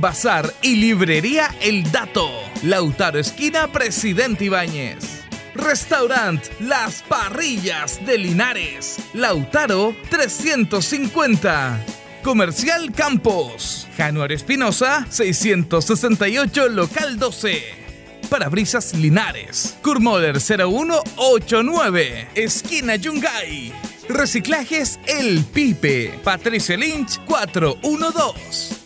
Bazar y Librería El Dato. Lautaro Esquina, Presidente Ibáñez. Restaurant Las Parrillas de Linares. Lautaro 350. Comercial Campos. Januario Espinosa 668, local 12. Parabrisas Linares. Kurmoder 0189. Esquina Yungay. Reciclajes El Pipe. Patricio Lynch 412.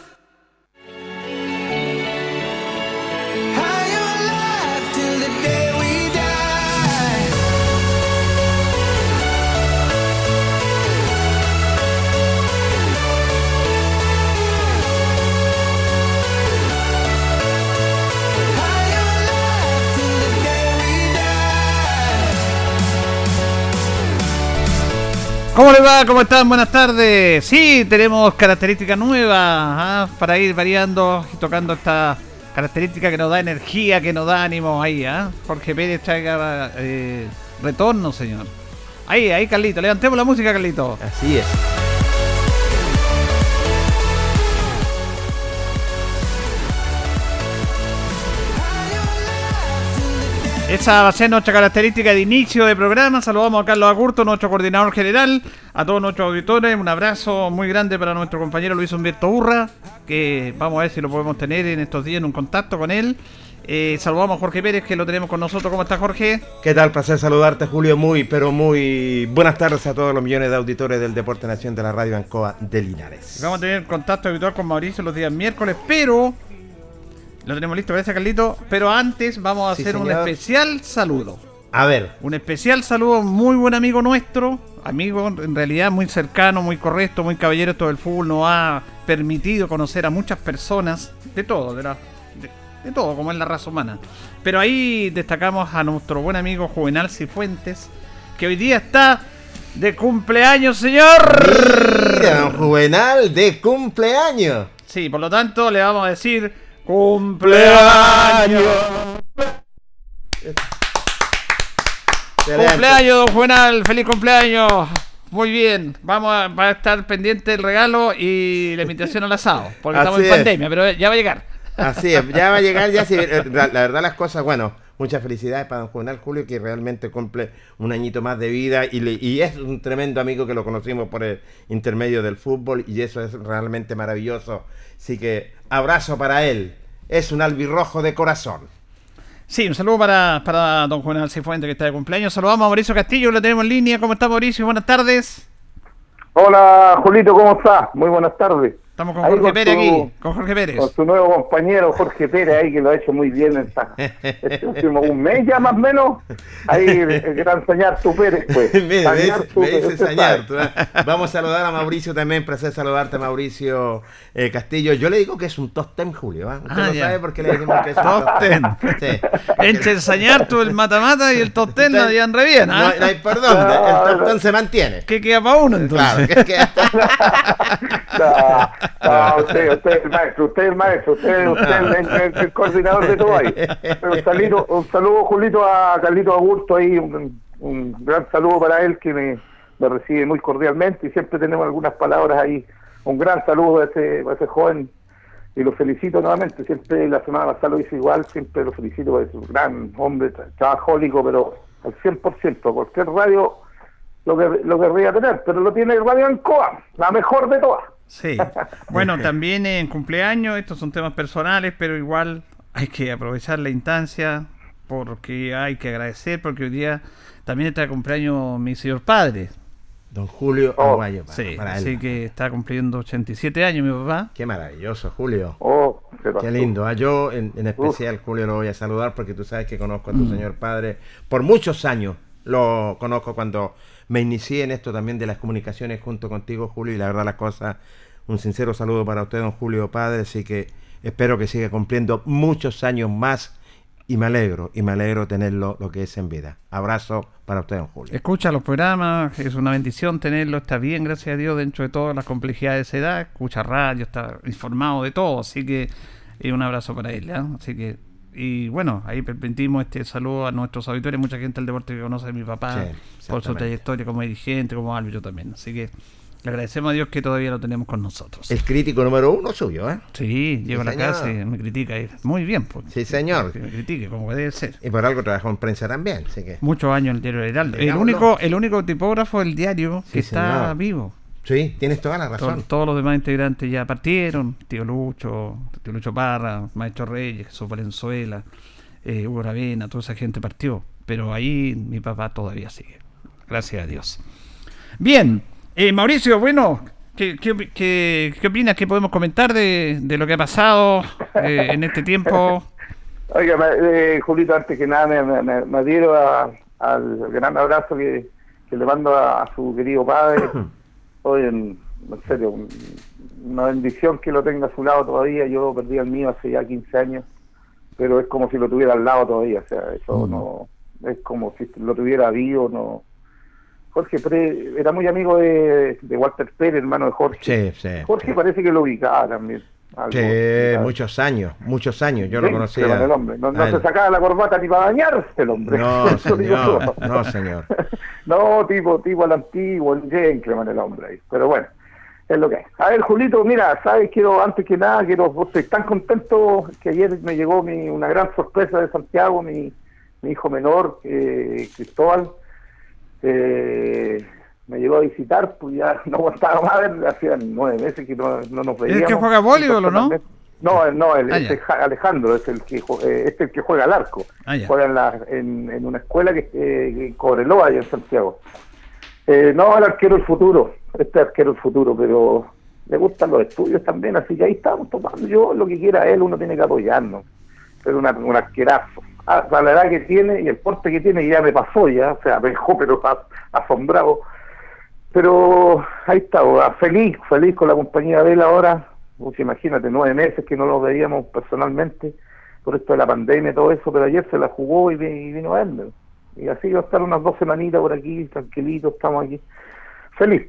¿Cómo les va? ¿Cómo están? Buenas tardes. Sí, tenemos características nuevas ¿ah? para ir variando y tocando esta característica que nos da energía, que nos da ánimo ahí. ¿ah? Jorge Pérez traiga eh, retorno, señor. Ahí, ahí, Carlito. Levantemos la música, Carlito. Así es. Esa va a ser nuestra característica de inicio de programa. Saludamos a Carlos Agurto, nuestro coordinador general, a todos nuestros auditores. Un abrazo muy grande para nuestro compañero Luis Humberto Urra, que vamos a ver si lo podemos tener en estos días en un contacto con él. Eh, saludamos a Jorge Pérez, que lo tenemos con nosotros. ¿Cómo está Jorge? ¿Qué tal? Placer saludarte, Julio. Muy, pero muy buenas tardes a todos los millones de auditores del Deporte Nación de la Radio Ancoa de Linares. Vamos a tener contacto habitual con Mauricio los días miércoles, pero lo tenemos listo, gracias Carlito. Pero antes vamos a Sí, hacer un especial saludo. A ver, Un especial saludo a un muy buen amigo nuestro. Amigo en realidad muy cercano, muy correcto, muy caballero. Todo el fútbol nos ha permitido conocer a muchas personas. De todo, de, la- de, de todo, como es la raza humana. Pero ahí destacamos a nuestro buen amigo Juvenal Cifuentes. Que hoy día está de cumpleaños, señor. mira, Juvenal de cumpleaños. Sí, por lo tanto le vamos a decir cumpleaños. Excelente. Cumpleaños, don Juvenal, feliz cumpleaños. Muy bien, vamos a, va a estar pendiente el regalo y la invitación al asado, porque Así estamos en es. pandemia, pero ya va a llegar. Así es, ya va a llegar, ya sí, eh, la, la verdad las cosas, bueno, muchas felicidades para don Juvenal Julio que realmente cumple un añito más de vida y, le- y es un tremendo amigo que lo conocimos por el intermedio del fútbol y eso es realmente maravilloso. Así que abrazo para él, es un albirrojo de corazón. Sí, un saludo para, para don Juan Alcifuente que está de cumpleaños. Saludamos a Mauricio Castillo, lo tenemos en línea. ¿Cómo está Mauricio? Buenas tardes. Hola, Julito, ¿cómo estás? Muy buenas tardes. Estamos con Ahí Jorge con Pérez tu- aquí, con Jorge Pérez. Con su nuevo compañero Jorge Pérez ahí que lo ha hecho muy bien en esta- este último un mes ya más o menos. Ahí el gran Sañar tu Pérez pues. me, me Sañar dice, tu me Pérez, dice usted Sañar, tú, ¿eh? Vamos a saludar a Mauricio también, placer saludarte Mauricio eh, Castillo. Yo le digo que es un top ten Julio, ¿ah? Usted Ah, lo ya. sabe porque le decimos que es un Top top ten. ten. Sí. Entre el Sañarto, el Mata-Mata y el Top Ten no llevan re bien, No, ¿ah? no hay perdón, el top ten se mantiene. ¿Qué queda para uno entonces? Claro, que, que- No, no, usted, usted es el maestro, usted es el maestro, usted, usted es el, el- el coordinador de todo ahí. Un saludo, un saludo Julito, a Carlito Augusto ahí, un, un gran saludo para él que me, recibe muy cordialmente y siempre tenemos algunas palabras ahí. Un gran saludo a ese, a ese joven y lo felicito nuevamente. Siempre la semana pasada lo hice igual, siempre lo felicito, es un gran hombre, tra- trabajólico, pero al 100%. Cualquier radio lo, que, lo querría tener, pero lo tiene Radio Ancoa, la mejor de todas. Sí. Bueno, también en cumpleaños, estos son temas personales, pero igual hay que aprovechar la instancia porque hay que agradecer, porque hoy día también está de cumpleaños mi señor padre. Don Julio Oh, Aguayo, para, Sí, para él. así que está cumpliendo 87 años mi papá. Qué maravilloso, Julio. Oh. Qué lindo. Ah, Yo en, en especial, Julio, lo voy a saludar porque tú sabes que conozco a tu señor padre por muchos años. Lo conozco cuando me inicié en esto también de las comunicaciones junto contigo, Julio, y la verdad la cosa, un sincero saludo para usted, don Julio Padre, así que espero que siga cumpliendo muchos años más y me alegro, y me alegro tenerlo lo que es en vida. Abrazo para usted, don Julio. Escucha los programas, es una bendición tenerlo, está bien, gracias a Dios, dentro de todas las complejidades de esa edad, escucha radio, está informado de todo, así que eh, un abrazo para él, ¿ah? así que y bueno, ahí permitimos este saludo a nuestros auditores, mucha gente del deporte que conoce a mi papá Sí, por su trayectoria como dirigente, como árbitro también, así que le agradecemos a Dios que todavía lo tenemos con nosotros. El crítico número uno suyo, ¿eh? Sí, llego a la señor. casa y me critica, muy bien, pues, Sí, señor. que me critique como debe ser. Y por algo trabajó en prensa también, así que... Muchos años en el diario Heraldo. El único, el único tipógrafo del diario Sí, que está señor. vivo. Sí, tienes toda la razón. todos los demás integrantes ya partieron. Tío Lucho, tío Lucho Parra, Maestro Reyes, Jesús Valenzuela, eh, Hugo Ravena, toda esa gente partió. Pero ahí mi papá todavía sigue. Gracias a Dios. Bien, eh, Mauricio, bueno, ¿qué, qué, qué- qué opinas? ¿Qué podemos comentar de, de lo que ha pasado eh, en este tiempo? Oiga, eh, Julito, antes que nada me, me, me- me adhiero a- al gran abrazo que, que le mando a, a su querido padre. Hoy, en, en serio, un- una bendición que lo tenga a su lado todavía. Yo perdí el mío hace ya 15 años, pero es como si lo tuviera al lado todavía. O sea, eso no es como si lo tuviera vivo. no Jorge Pérez era muy amigo de, de Walter Pérez, hermano de Jorge. Sí, sí. Jorge parece que lo ubicaba también. Algo, Sí, ubicaba. muchos años, muchos años, yo lo Sí, conocía. el hombre. No, se sacaba la corbata ni para bañarse el hombre. No, señor, no, señor. no, tipo, tipo al antiguo, el gentleman el hombre ahí. Pero bueno, es lo que hay. A ver, Julito, mira, sabes, quiero, antes que nada, quiero, vos estoy tan contento que ayer me llegó mi, una gran sorpresa de Santiago, mi, mi hijo menor, eh, Cristóbal. Eh, me llegó a visitar, pues ya no aguantaba más, hacía nueve meses que no, no nos ¿El que veíamos. juega voleibol o no? No, no, el, Ah, este Alejandro es el que eh, este es el que juega al arco. Ah, juega en, la, en, en una escuela que eh, Cobreloa, allá en Santiago. Eh, no, el arquero el futuro, este arquero el futuro, pero le gustan los estudios también, así que ahí estamos tomando. Yo lo que quiera él, uno tiene que apoyarnos. Pero una, un arquerazo. Ah, la edad que tiene y el porte que tiene ya me pasó ya, o sea, me dejó pero a- asombrado. Pero ahí está, ah, feliz, feliz con la compañía de él ahora. Pues imagínate, nueve meses que no lo veíamos personalmente por esto de la pandemia y todo eso, pero ayer se la jugó y, vi- y vino a verme. Y así va a estar unas dos semanitas por aquí, tranquilito, estamos aquí. Feliz.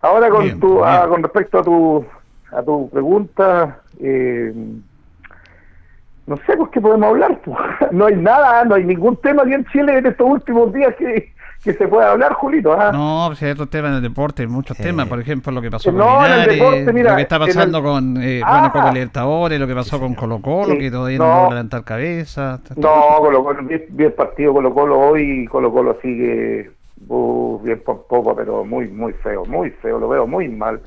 Ahora con Bien, tu, bien. ah, con respecto a tu a tu pregunta, eh, no sé pues qué podemos hablar. pues. No hay nada, no hay ningún tema aquí en Chile en estos últimos días que, que se pueda hablar, Julito. ¿ah? No, pues hay otros temas en el deporte, muchos Sí. temas, por ejemplo, lo que pasó No, con el Linares, deporte, mira, lo que está en el- pasando con, eh, Ah. bueno, con el Libertadores, lo que pasó con Colo Colo, Sí. que todavía no, No. puede levantar cabeza. No, Colo Colo, bien, bien partido Colo Colo hoy, Colo Colo sigue uh, bien por poco, pero muy, muy feo, muy feo, lo veo muy mal.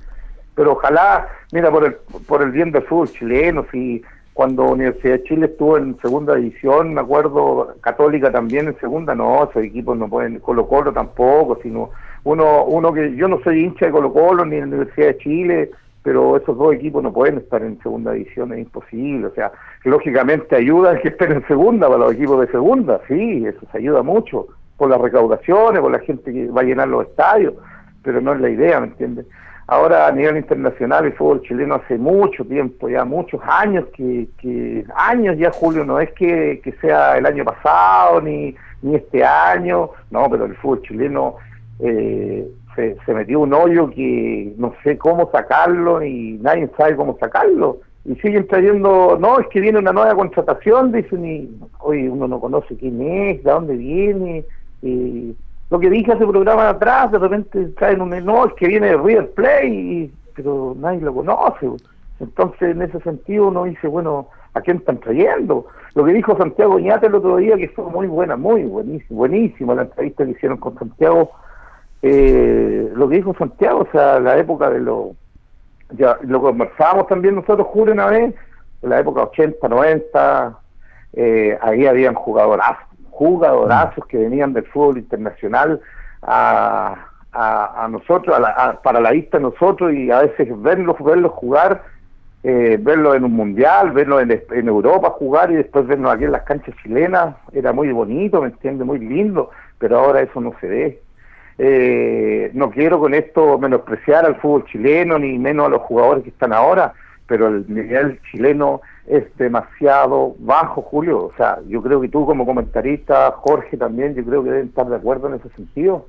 Pero ojalá, mira, por el, por el bien del fútbol chileno, si cuando Universidad de Chile estuvo en segunda división, me acuerdo, Católica también en segunda, no, esos equipos no pueden, Colo Colo tampoco, sino uno, uno que yo no soy hincha de Colo Colo ni de la Universidad de Chile, pero esos dos equipos no pueden estar en segunda división, es imposible, o sea, lógicamente ayuda el que estén en segunda para los equipos de segunda, sí, eso se ayuda mucho, por las recaudaciones, por la gente que va a llenar los estadios, pero no es la idea, ¿me entiendes? Ahora a nivel internacional el fútbol chileno hace mucho tiempo, ya muchos años, que, que años ya Julio, no es que, que sea el año pasado ni, ni este año, no, pero el fútbol chileno eh, se, se metió un hoyo que no sé cómo sacarlo y nadie sabe cómo sacarlo. Y siguen trayendo, no, es que viene una nueva contratación, dicen, y hoy uno no conoce quién es, de dónde viene. Y lo que dije hace programa atrás, de repente traen un, no, es que viene de River Play, pero nadie lo conoce. Entonces, en ese sentido, uno dice, bueno, ¿a quién están trayendo? Lo que dijo Santiago Ñate el otro día, que fue muy buena, muy buenísimo, buenísima la entrevista que hicieron con Santiago, eh, lo que dijo Santiago, o sea, la época de los, ya lo conversábamos también nosotros, Julio, una vez, en la época 80, 90, eh, ahí habían jugadorazos, jugadorazos que venían del fútbol internacional a, a, a nosotros, a la- a- para la vista de nosotros y a veces verlos, verlos jugar, eh, verlos en un mundial, verlos en, en Europa jugar y después verlos aquí en las canchas chilenas, era muy bonito, ¿me entiendes? Muy lindo, pero ahora eso no se ve. Eh, no quiero con esto menospreciar al fútbol chileno ni menos a los jugadores que están ahora, pero el nivel chileno es demasiado bajo, Julio. O sea, yo creo que tú como comentarista, Jorge también, yo creo que deben estar de acuerdo en ese sentido.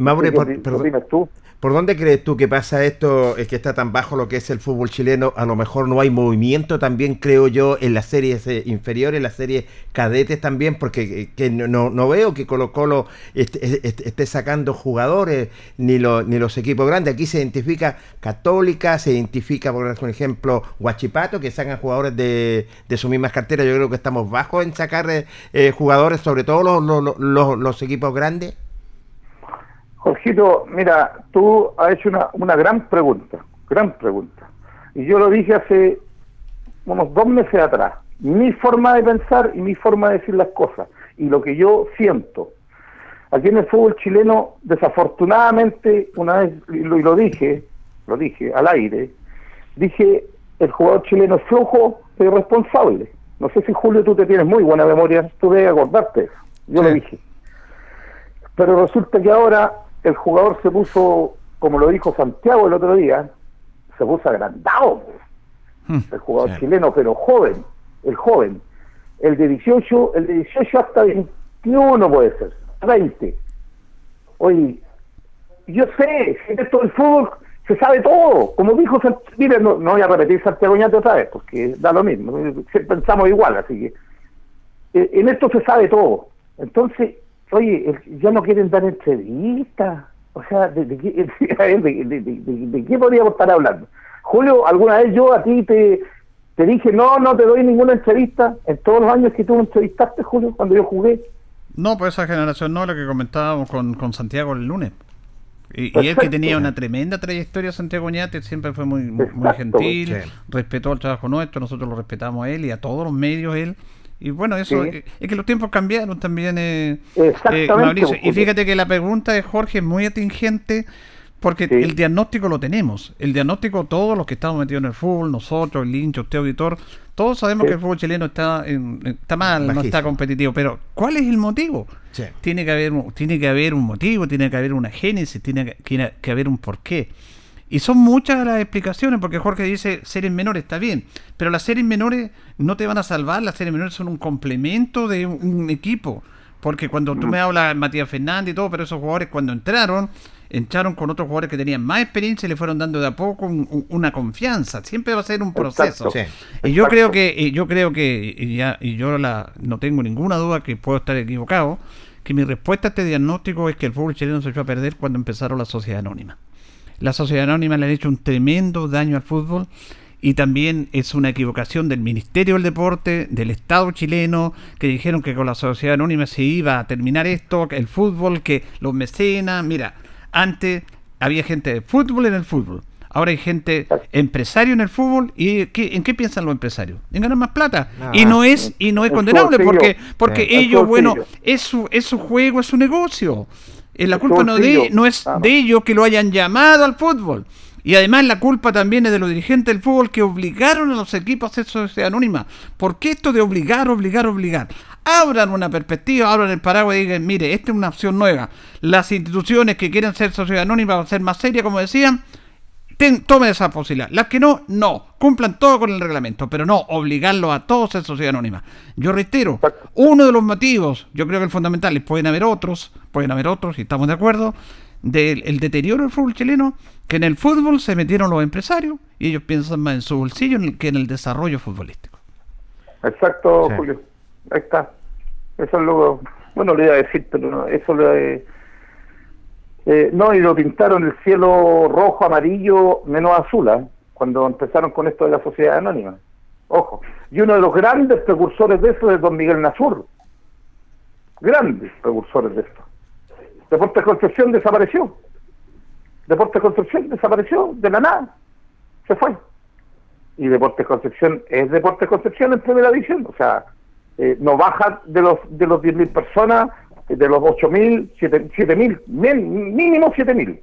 Maure, ¿Qué por, dónde crees tú que pasa esto, es que está tan bajo lo que es el fútbol chileno? A lo mejor no hay movimiento también, creo yo, en las series eh, inferiores, en las series cadetes también, porque eh, que no, no- veo que Colo Colo esté, esté- sacando jugadores, ni, lo- ni los equipos grandes. Aquí se identifica Católica, se identifica, por ejemplo, Guachipato, que sacan jugadores de, de sus mismas carteras. Yo creo que estamos bajos en sacar eh, eh, jugadores, sobre todo los, los- los- los equipos grandes. Jorgito, mira, tú has hecho una, una gran pregunta, gran pregunta. Y yo lo dije hace unos dos meses atrás. Mi forma de pensar y mi forma de decir las cosas. Y lo que yo siento. Aquí en el fútbol chileno, desafortunadamente, una vez, y lo, y lo dije, lo dije al aire, dije, el jugador chileno es flojo e irresponsable. No sé si Julio tú te tienes muy buena memoria, tú debes acordarte. eso. Yo lo dije. Pero resulta que ahora el jugador se puso, como lo dijo Santiago el otro día, se puso agrandado. Hmm. El jugador Sí. chileno, pero joven, el joven. El de 18, el de 18 hasta 21 puede ser, 20. Oye, yo sé, en esto del fútbol se sabe todo. Como dijo, Sant- mire, no, no voy a repetir Santiago Ñate otra vez, porque da lo mismo. Pensamos igual, así que eh, en esto se sabe todo. Entonces, oye, el- ya no quieren dar entrevistas. O sea, ¿de, de, qué- a ver, de- de- de- de- de qué podríamos estar hablando? Julio, alguna vez yo a ti te, te dije, no, no te doy ninguna entrevista. En todos los años que tú me entrevistaste, Julio, cuando yo jugué. No, pues esa generación no, lo que comentábamos con, con Santiago el lunes. Y, y él que tenía una tremenda trayectoria, Santiago Ñate, siempre fue muy, muy, gentil, Sí. respetó el trabajo nuestro, nosotros lo respetamos a él y a todos los medios él. Y bueno, eso Sí. eh, es que los tiempos cambiaron también, eh, Exactamente, eh, Mauricio. Y fíjate que la pregunta de Jorge es muy atingente porque Sí. el diagnóstico lo tenemos. El diagnóstico, todos los que estamos metidos en el fútbol, nosotros, el hincha, usted auditor, todos sabemos Sí. que el fútbol chileno está, en- está mal, no está competitivo. Pero, ¿cuál es el motivo? Sí. Tiene que haber, un- tiene que haber un motivo, tiene que haber una génesis, tiene que, tiene que haber un porqué. Y son muchas las explicaciones, porque Jorge dice series menores, está bien, pero las series menores no te van a salvar, las series menores son un complemento de un, equipo. Porque cuando tú me hablas Matías Fernández y todo, pero esos jugadores cuando entraron, entraron con otros jugadores que tenían más experiencia y le fueron dando de a poco un- un- una confianza. Siempre va a ser un proceso. Exacto. Sí. Y yo creo que, y yo creo que, y ya, y yo la, no tengo ninguna duda que puedo estar equivocado, que mi respuesta a este diagnóstico es que el fútbol chileno se echó a perder cuando empezaron la sociedad anónima. La sociedad anónima le ha hecho un tremendo daño al fútbol y también es una equivocación del Ministerio del Deporte, del Estado chileno, que dijeron que con la sociedad anónima se iba a terminar esto, el fútbol, que los mecenas, mira, antes había gente de fútbol en el fútbol. Ahora hay gente empresario en el fútbol y ¿qué- ¿en qué piensan los empresarios? En ganar más plata. Ah, y no es y no es condenable porque porque ellos, bueno, es su es su juego, es su negocio. Eh, la culpa no de no es Claro. de ellos que lo hayan llamado al fútbol. Y además la culpa también es de los dirigentes del fútbol que obligaron a los equipos a ser sociedad anónima. ¿Por qué esto de obligar, obligar, obligar? Abran una perspectiva, abran el paraguas y digan, mire, esta es una opción nueva. Las instituciones que quieren ser sociedad anónima van a ser más serias, como decían, ten- tomen esa posibilidad. Las que no, no. Cumplan todo con el reglamento, pero no obligarlos a todos a ser sociedad anónima. Yo reitero, uno de los motivos, yo creo que el fundamental, y pueden haber otros, pueden haber otros, y estamos de acuerdo, del el deterioro del fútbol chileno, que en el fútbol se metieron los empresarios y ellos piensan más en su bolsillo en que en el desarrollo futbolístico. Exacto, Sí. Julio. Ahí está. Eso es lo. Bueno, le iba a decir, pero no, eso lo. Eh, no, y lo pintaron el cielo rojo, amarillo, menos azul, ¿ah? cuando empezaron con esto de la sociedad anónima. Ojo. Y uno de los grandes precursores de eso es don Miguel Nazur. Grandes precursores de esto. Deportes Concepción desapareció. Deportes Concepción desapareció de la nada. Se fue y Deportes Concepción es Deportes Concepción en primera división, o sea, eh, no baja de los de los 10.000 personas, de los 8.000, 7.000, min- mínimo 7.000,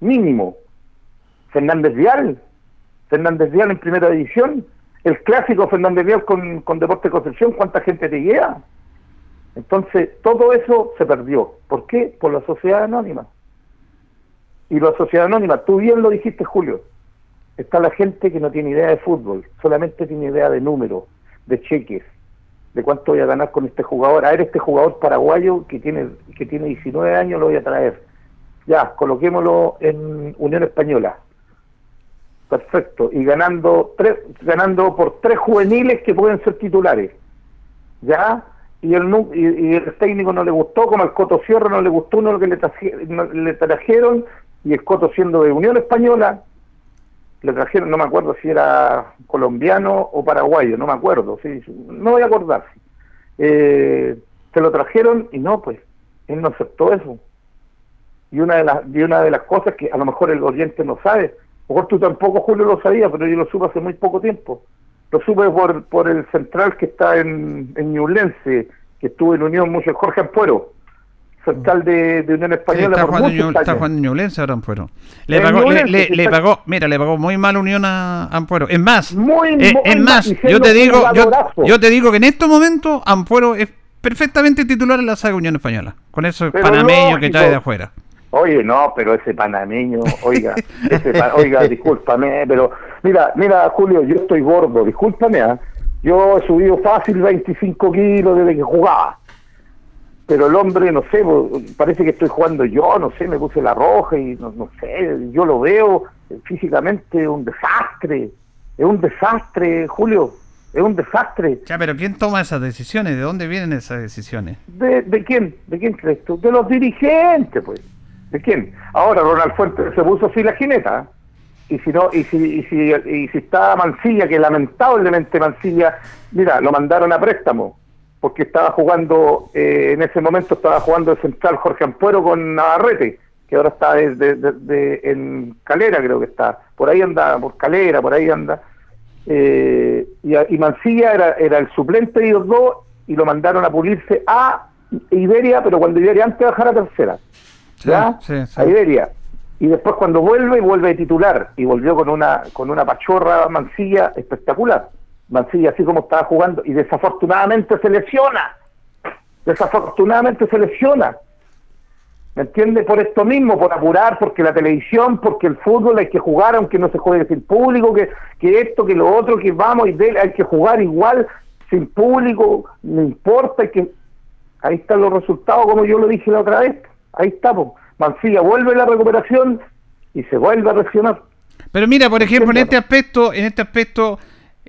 mínimo. Fernández Vial, Fernández Vial en primera división, el clásico Fernández Vial con, con Deportes Concepción, ¿cuánta gente te llega? Entonces, todo eso se perdió. ¿Por qué? Por la sociedad anónima. Y la sociedad anónima, tú bien lo dijiste, Julio, está la gente que no tiene idea de fútbol, solamente tiene idea de números, de cheques, de cuánto voy a ganar con este jugador. A ver, este jugador paraguayo que tiene que tiene 19 años lo voy a traer. Ya, coloquémoslo en Unión Española. Perfecto. Y ganando tres, ganando por tres juveniles que pueden ser titulares. Ya, y el, y, el técnico no le gustó, como el Coto Sierra no le gustó uno lo que le, le trajeron, y el Coto siendo de Unión Española, le trajeron, no me acuerdo si era colombiano o paraguayo, no me acuerdo, sí, no voy a acordar. Eh, se lo trajeron y no, pues, él no aceptó eso. Y una de las y una de las cosas que a lo mejor el oyente no sabe, a lo mejor tú tampoco, Julio, lo sabías, pero yo lo supe hace muy poco tiempo. Lo supe por, por el central que está en, en Ñublense, que estuvo en Unión mucho, Jorge Ampuero, central de, de Unión Española está, por muchos Ñublense, está Ñublense ahora Ampuero. Le pagó, le, Ñublense, le- sí, le está- pagó, mira, le pagó muy mal Unión a Ampuero. Es más, Muy, eh, muy es más, yo te digo, yo, te digo que en estos momentos Ampuero es perfectamente titular en la saga Unión Española. Con eso Pero panameño que trae de afuera. Oye, no, pero ese panameño, oiga, ese oiga, discúlpame, pero mira, mira, Julio, yo estoy gordo, discúlpame, ¿ah? yo he subido fácil 25 kilos desde que jugaba, pero el hombre, no sé, parece que estoy jugando yo, no sé, me puse la roja y no, no sé, yo lo veo eh, físicamente un desastre, es un desastre, Julio, es un desastre. Ya, pero ¿quién toma esas decisiones? ¿De dónde vienen esas decisiones? ¿De, ¿De quién? ¿De quién crees tú? De los dirigentes, pues. ¿De quién? Ahora Ronald Fuentes se puso así la jineta. ¿eh? Y si no, y si, y si, y si está Mancilla, que lamentablemente Mancilla, mira, lo mandaron a préstamo, porque estaba jugando, eh, en ese momento estaba jugando el central Jorge Ampuero con Navarrete, que ahora está de- de- de- de- en Calera, creo que está. Por ahí anda, por Calera, por ahí anda. Eh, y, y Mancilla era, era el suplente de ellos dos y lo mandaron a pulirse a Iberia, pero cuando Iberia antes bajar a tercera. ¿Ya? Sí, sí, sí. A Iberia. Y después cuando vuelve, vuelve de titular. Y volvió con una, con una pachorra Mancilla espectacular. Mancilla así como estaba jugando. Y desafortunadamente se lesiona. Desafortunadamente se lesiona. ¿Me entiende? Por esto mismo, por apurar, porque la televisión, porque el fútbol hay que jugar aunque no se juegue sin público, que, que esto, que lo otro, que vamos y de- hay que jugar igual sin público, no importa, hay que... Ahí están los resultados, como yo lo dije la otra vez. Ahí estamos. Mancilla vuelve la recuperación y se vuelve a lesionar. Pero mira, por ejemplo, en este aspecto, en este aspecto,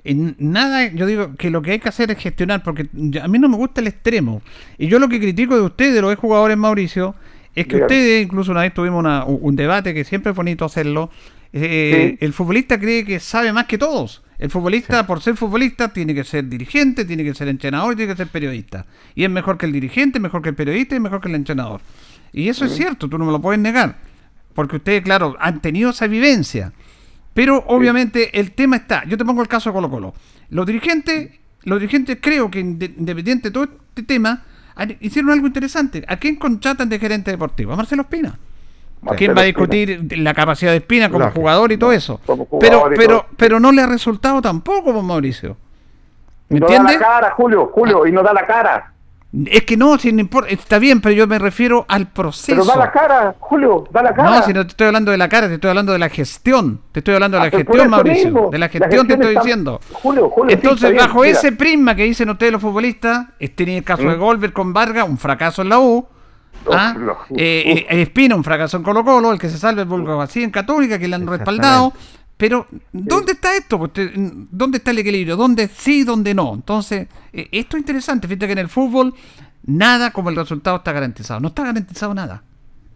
nada, yo digo que lo que hay que hacer es gestionar, porque a mí no me gusta el extremo. Y yo lo que critico de ustedes, de los jugadores, Mauricio, es que ustedes, incluso una vez tuvimos una- un debate que siempre es bonito hacerlo, eh, Sí. el futbolista cree que sabe más que todos. El futbolista, por ser futbolista, tiene que ser dirigente, tiene que ser entrenador, tiene que ser periodista. Y es mejor que el dirigente, mejor que el periodista y mejor que el entrenador. Y eso es cierto, tú no me lo puedes negar. Porque ustedes, claro, han tenido esa vivencia. Pero obviamente el tema está, yo te pongo el caso de Colo Colo. Los dirigentes, los dirigentes creo que inde- independiente de todo este tema, hicieron algo interesante. ¿A quién contratan de gerente deportivo? A Marcelo Espina. ¿Quién va a discutir la capacidad de Espina como Lógico. jugador y todo eso? Pero, pero, pero no le ha resultado tampoco, pues, Mauricio. ¿Me no da entiendes? la cara, Julio, Julio, y no da la cara. Es que no, si no importa, está bien, pero yo me refiero al proceso. Pero da la cara, Julio, da la cara. No, si no te estoy hablando de la cara, te estoy hablando de la gestión. Te estoy hablando de la Ah, gestión, Mauricio. mismo, De la la gestión te estoy está- diciendo. Julio, Julio, Entonces, bajo ese prisma que dicen ustedes los futbolistas, este el caso de ¿Mm? Golver con Vargas, un fracaso en la U. ¿ah? No. Eh, eh, Espina, un fracaso en Colo Colo, el que se salve el Bulgo así en Católica, que le han respaldado. Pero, ¿dónde está esto? Pues, ¿Dónde está el equilibrio? ¿Dónde sí, dónde no? Entonces, eh, esto es interesante. Fíjate que en el fútbol, nada como el resultado está garantizado. No está garantizado nada.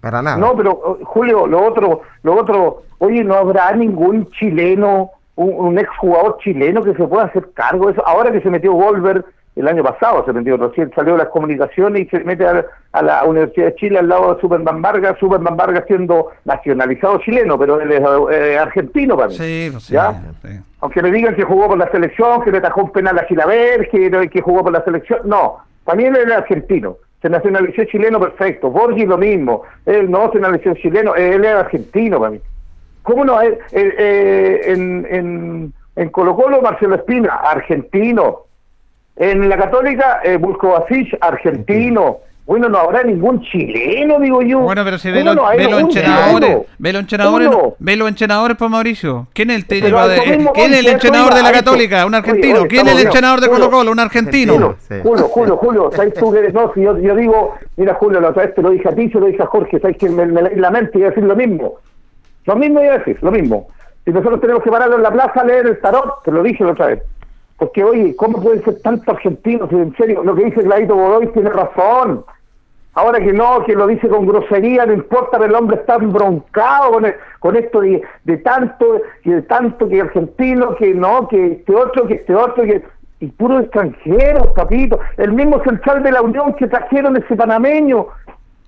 Para nada. No, pero oh, Julio, lo otro, lo otro, oye, no habrá ningún chileno, un, un exjugador chileno que se pueda hacer cargo de eso. Ahora que se metió Wolver el año pasado, se metió recién, salió de las comunicaciones y se mete a, a la Universidad de Chile al lado de Superman Vargas, Superman Vargas siendo nacionalizado chileno, pero él es eh, argentino para mí. Sí, sí. ¿Ya? sí. Aunque me digan que jugó por la selección, que le atajó un penal a Gilaver, que, que jugó por la selección. No, también él es argentino. Se nacionalizó chileno, perfecto. Borgi lo mismo. Él no se nacionalizó chileno, él es argentino para mí. ¿Cómo no? Eh, eh, eh, en, en, en Colo Colo, Marcelo Espina, argentino. En la Católica, eh, Busco Asís, argentino. Bueno, no habrá ningún chileno, digo yo. Bueno, pero si ve ¿Cómo los, no entrenadores, ve los entrenadores, ve los entrenadores, pues Mauricio. ¿Quién es el de, quién es el entrenador de la. Católica? Un argentino. oye, ¿Quién es el entrenador de. Colo Colo? Un argentino. Julio, Sí. Julio, Julio, Julio, ¿sabes tú que eres? No, si yo, yo digo, mira Julio, la otra vez te lo dije a ti, se lo dije a Jorge, ¿sabes que me, me la mente y iba a decir lo mismo? Lo mismo iba a decir, lo mismo. Y nosotros tenemos que pararlo en la plaza a leer el tarot, te lo dije la otra vez. Porque, oye, ¿cómo pueden ser tantos argentinos? En serio, lo que dice Gladito Godoy tiene razón. Ahora que no, que lo dice con grosería, no importa, pero el hombre está embroncado con, con esto de, de tanto, que de tanto que argentino, que no, que este otro, que este otro, que y puros extranjeros, papito. El mismo central de la Unión que trajeron ese panameño.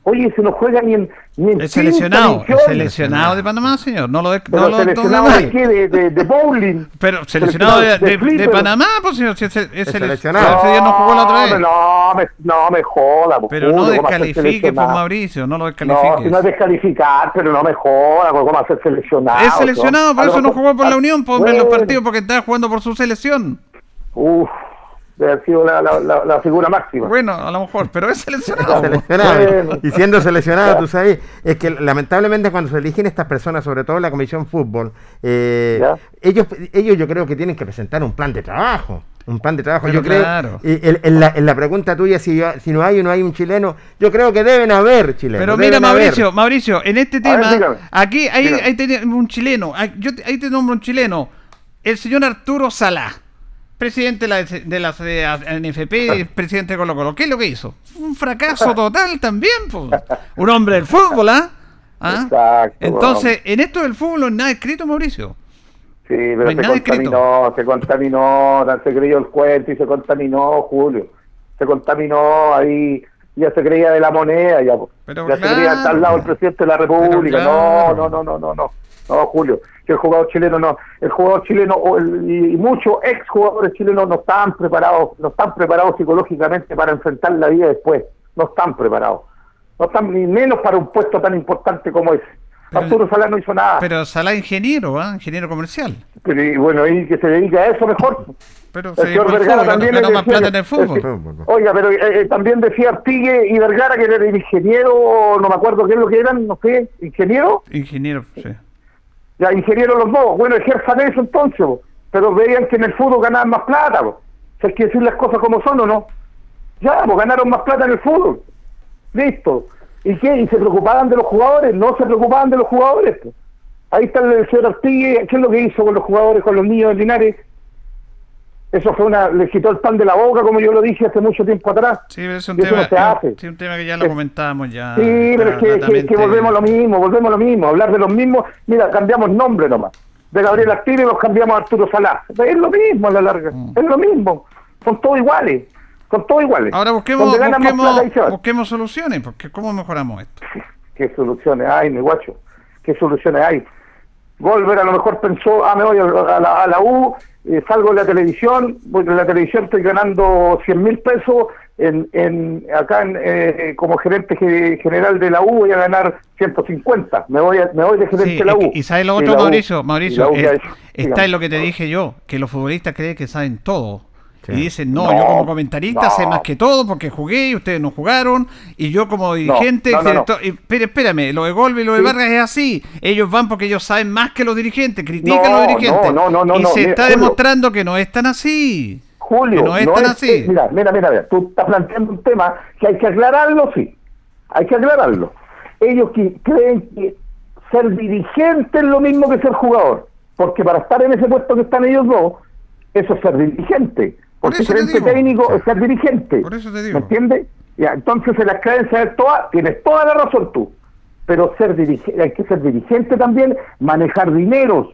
Oye, se no juega ni en ni en Es quinta seleccionado, es seleccionado de Panamá, señor. No lo de, Pero no lo seleccionado no lo- de qué? De, de, de bowling. Pero seleccionado de, de- de flipper. Panamá, pues señor, si es, es Es sele- seleccionado. Ese día no jugó la otra vez. No, me, no me joda, pues, Pero no Julio, ¿cómo va a ser descalifique, pues seleccionado? Mauricio, no lo No, descalifique. si no es descalificar, pero no me joda, pues, ¿cómo va a ser seleccionado? es seleccionado, por eso no jugó por la Unión, por en los Bueno, partidos, porque estaba jugando por su selección. Uf, debe haber sido la, la, la, la figura máxima. Bueno, a lo mejor, pero es seleccionado. Seleccionado. Y siendo seleccionado, tú sabes, es que lamentablemente cuando se eligen estas personas, sobre todo la Comisión Fútbol, eh, ellos, ellos yo creo que tienen que presentar un plan de trabajo. Un plan de trabajo, Pero yo creo. claro. y en, en la, en la pregunta tuya, si, si no hay o no hay un chileno, yo creo que deben haber chilenos. Pero mira, haber. Mauricio, Mauricio, en este ver, tema, dígame. aquí Dígame. ahí tenemos un chileno, ahí, yo ahí te nombro un chileno, el señor Arturo Salá, presidente de la, de la de NFP, presidente de Colo Colo. ¿Qué es lo que hizo? Un fracaso total también, pues. Un hombre del fútbol, ¿ah? ¿Ah? Exacto, Entonces, en esto del fútbol no hay nada escrito, Mauricio. Sí, pero No se nada contaminó, se contaminó, se creyó el cuento y se contaminó, Julio. Se contaminó ahí, ya se creía de la moneda, ya, Pero ya se creía al lado del presidente de la República. claro. No, no, no, no, no, no, no, Julio. Que el jugador chileno no, el jugador chileno o el- y muchos ex jugadores chilenos no estaban preparados, no están preparados psicológicamente para enfrentar la vida después. No están preparados. No están ni menos para un puesto tan importante como ese. Pero- Arturo Salá no hizo nada. Pero Salá ingeniero, ¿ah? Ingeniero comercial. Pero, y bueno, y que se dedica a eso mejor. Pero El se señor Vergara fútbol, también ganó le más decía- plata en el fútbol. Oiga, pero eh, también decía Artigue y Vergara que era el ingeniero, no me acuerdo qué es lo que eran, no sé, ingeniero, Ingeniero, sí. Ya ingeniero los dos. Bueno, ejerzan eso entonces, pero veían que en el fútbol ganaban más plata. O sea, hay que decir las cosas como son o no. Ya, pues ganaron más plata en el fútbol. Listo. ¿Y qué? ¿Y se preocupaban de los jugadores? No se preocupaban de los jugadores. Ahí está el señor Artigue, ¿qué es lo que hizo con los jugadores, con los niños de Linares? Eso fue una, le quitó el pan de la boca, como yo lo dije hace mucho tiempo atrás. Sí, es un, tema, no se es- hace. sí, un tema que ya lo comentábamos ya. Sí, pero es que, que- que relativamente- volvemos a lo mismo, volvemos a lo mismo, hablar de los mismos. Mira, cambiamos nombre nomás. De Gabriel y los cambiamos a Arturo Salá. Es lo mismo a la larga, es lo mismo. Son todos iguales, son todos iguales. Mm. Ahora busquemos, busquemos soluciones, porque ¿cómo mejoramos esto? ¿Qué soluciones hay, mi guacho? ¿Qué soluciones hay? Golver a lo mejor pensó, ah, me voy a la, a la U, eh, salgo de la televisión, voy en la televisión estoy ganando 100 mil pesos, en, en, acá en, eh, como gerente ge- general de la U voy a ganar 150, me voy, a- me voy de gerente Sí, de la U. y, y sabes lo otro, Mauricio, Mauricio, U es- está en lo que te dije yo, que los futbolistas creen que saben todo. Sí. Y dicen, no, No, yo como comentarista no. sé más que todo porque jugué y ustedes no jugaron. Y yo como dirigente, no, no, no. director- y- espere, espérame, lo de Golbe y lo de Sí. Vargas es así. Ellos van porque ellos saben más que los dirigentes, critican a los dirigentes. no, no, no, y no, se mira, está Julio. demostrando que no es tan así. Julio, que no es tan así. eh, mira, mira, mira, mira, tú estás planteando un tema que hay que aclararlo, sí, hay que aclararlo. Ellos que creen que ser dirigente es lo mismo que ser jugador, porque para estar en ese puesto que están ellos dos, eso es ser dirigente, Por porque eso te gerente técnico es ser dirigente. Por eso te digo. ¿Me entiendes? Ya, entonces en las creencias de todas, tienes toda la razón tú, pero ser dirigente, hay que ser dirigente también, manejar dineros,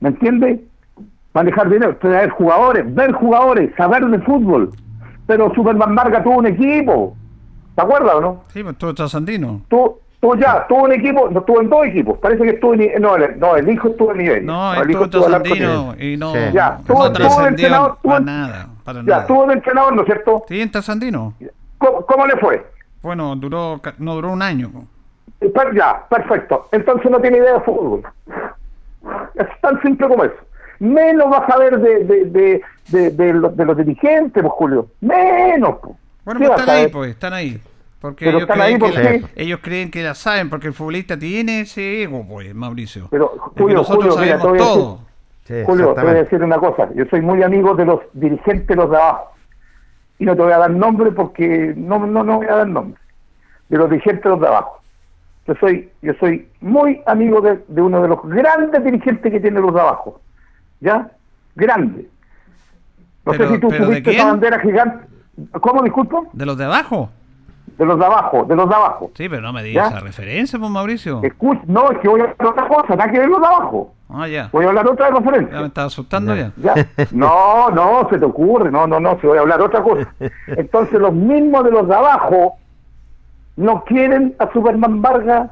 ¿me entiendes? Manejar dinero, traer jugadores, ver jugadores, saber de fútbol. Pero Superman Marga tuvo un equipo, ¿te acuerdas o no? Sí, pues todo trasandino. Tú, tú ya, tuvo un equipo, no estuvo en dos equipos, parece que estuvo en, no, el, no, el hijo estuvo en nivel. No, el hijo estuvo estuvo trasandino y no, Sí. Ya, no tuvo- tuvo de trascendió entrenador, tuvo- para nada, para Ya, nada. estuvo de entrenador, ¿no es cierto? Sí, en trasandino. ¿Cómo, cómo le fue? Bueno, duró, ca- no duró un año. Ya, perfecto. Entonces no tiene idea de fútbol. Es tan simple como eso. Menos vas a ver de, de, de, de, de los, de los dirigentes, pues, Julio. Menos. pues. Bueno, ¿Qué pues están ahí, pues, están ahí. Porque Pero ellos están ahí creen, porque- la- ellos creen que la saben, porque el futbolista tiene ese ego, pues, Mauricio. Pero, Julio, nosotros Julio, sabemos te voy a decir- todo. Sí, Julio, te voy a decir una cosa. Yo soy muy amigo de los dirigentes de los de abajo. Y no te voy a dar nombre porque no, no, no voy a dar nombre. De los dirigentes de los de abajo. Yo soy, yo soy muy amigo de, de uno de los grandes dirigentes que tiene los de abajo. ¿Ya? Grande. No Pero- sé si tú pero ¿de subiste esa bandera gigante. ¿Cómo, disculpo? ¿De los de abajo? De los de abajo, de los de abajo. Sí, pero no me digas esa referencia, pues, Mauricio. Escucha, no, es que voy a hablar otra cosa, nada que ver los de abajo. Ah, ya. Voy a hablar otra referencia. Ya me estaba asustando ya. Ya. No, no, se te ocurre, no, no, no, se voy a hablar otra cosa. Entonces los mismos de los de abajo no quieren a Superman Vargas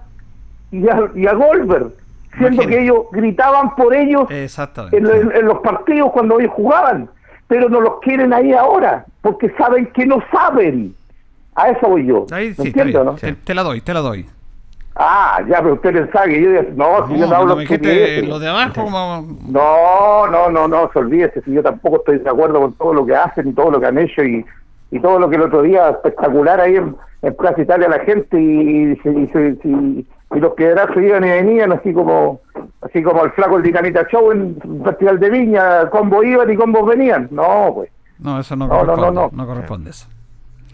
y a, y a Goldberg, siendo Imagínate. que ellos gritaban por ellos Exactamente. en, en- en los partidos cuando ellos jugaban, pero no los quieren ahí ahora, porque saben que no saben. A eso voy yo. Ahí ¿Me sí, no? Te, te la doy, te la doy. Ah, ya, pero usted pensaba que yo decía, no, si yo No, no hablo me lo de abajo, como... No, no, no, no, se olvídese, si yo tampoco estoy de acuerdo con todo lo que hacen y todo lo que han hecho y, y todo lo que el otro día espectacular ahí en, en Plaza Italia la gente y, y, y y- los piedrazos iban y venían así como así como el flaco el Dinamita Show en Festival de Viña, combo iban y combos venían. No, pues, No, eso no No, no, corresponde. no, No, no. corresponde eso.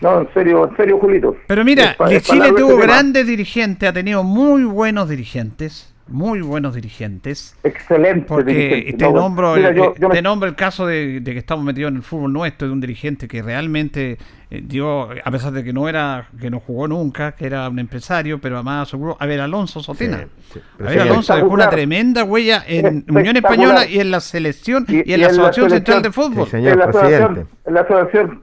No, en serio, en serio, Julito. Pero mira, Es Chile tuvo grandes dirigentes, ha tenido muy buenos dirigentes, muy buenos dirigentes. Excelente. Porque dirigente. te, No, nombro, mira, el, yo- yo me- te nombro el caso de, de que estamos metidos en el fútbol nuestro, de un dirigente que realmente eh, dio, a pesar de que no era, que no jugó nunca, que era un empresario, pero además aseguró, a ver, Alonso Sotina. Sí, sí. Pero a ver, sí, Alonso dejó una tremenda huella en. Unión Española y en la selección y, Y- en y la en la Asociación Central de. Fútbol. Sí, señor en la presidente. asociación, en la asociación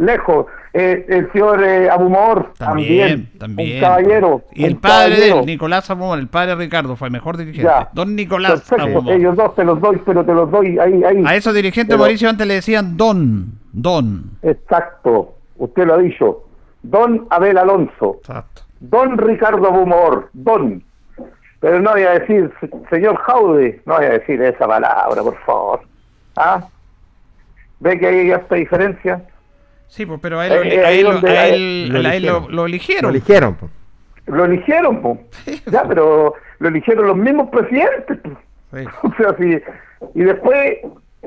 lejos, eh, el señor eh, Abumor También, también, también. un caballero. Y el padre de él, Nicolás Abumor, el padre Ricardo, fue el mejor dirigente. Ya. Don Nicolás Perfecto, Abumor. ellos dos te los doy, pero te los doy ahí, ahí. A esos dirigentes, Pero- Mauricio, antes le decían Don. Don. Exacto, usted lo ha dicho. Don Abel Alonso, Exacto. Don Ricardo Abumor, Don. Pero no voy a decir, se- señor Jaude, no voy a decir esa palabra, por favor. ¿Ah? ¿Ve que hay esta diferencia? Sí, pues, pero a él, Eh, a ahí él- donde- a ahí- él- lo a él lo, eligieron. lo Lo eligieron. eligieron. po. Lo eligieron, po. ya, pero lo eligieron los mismos presidentes. Sí. O sea, sí. Y después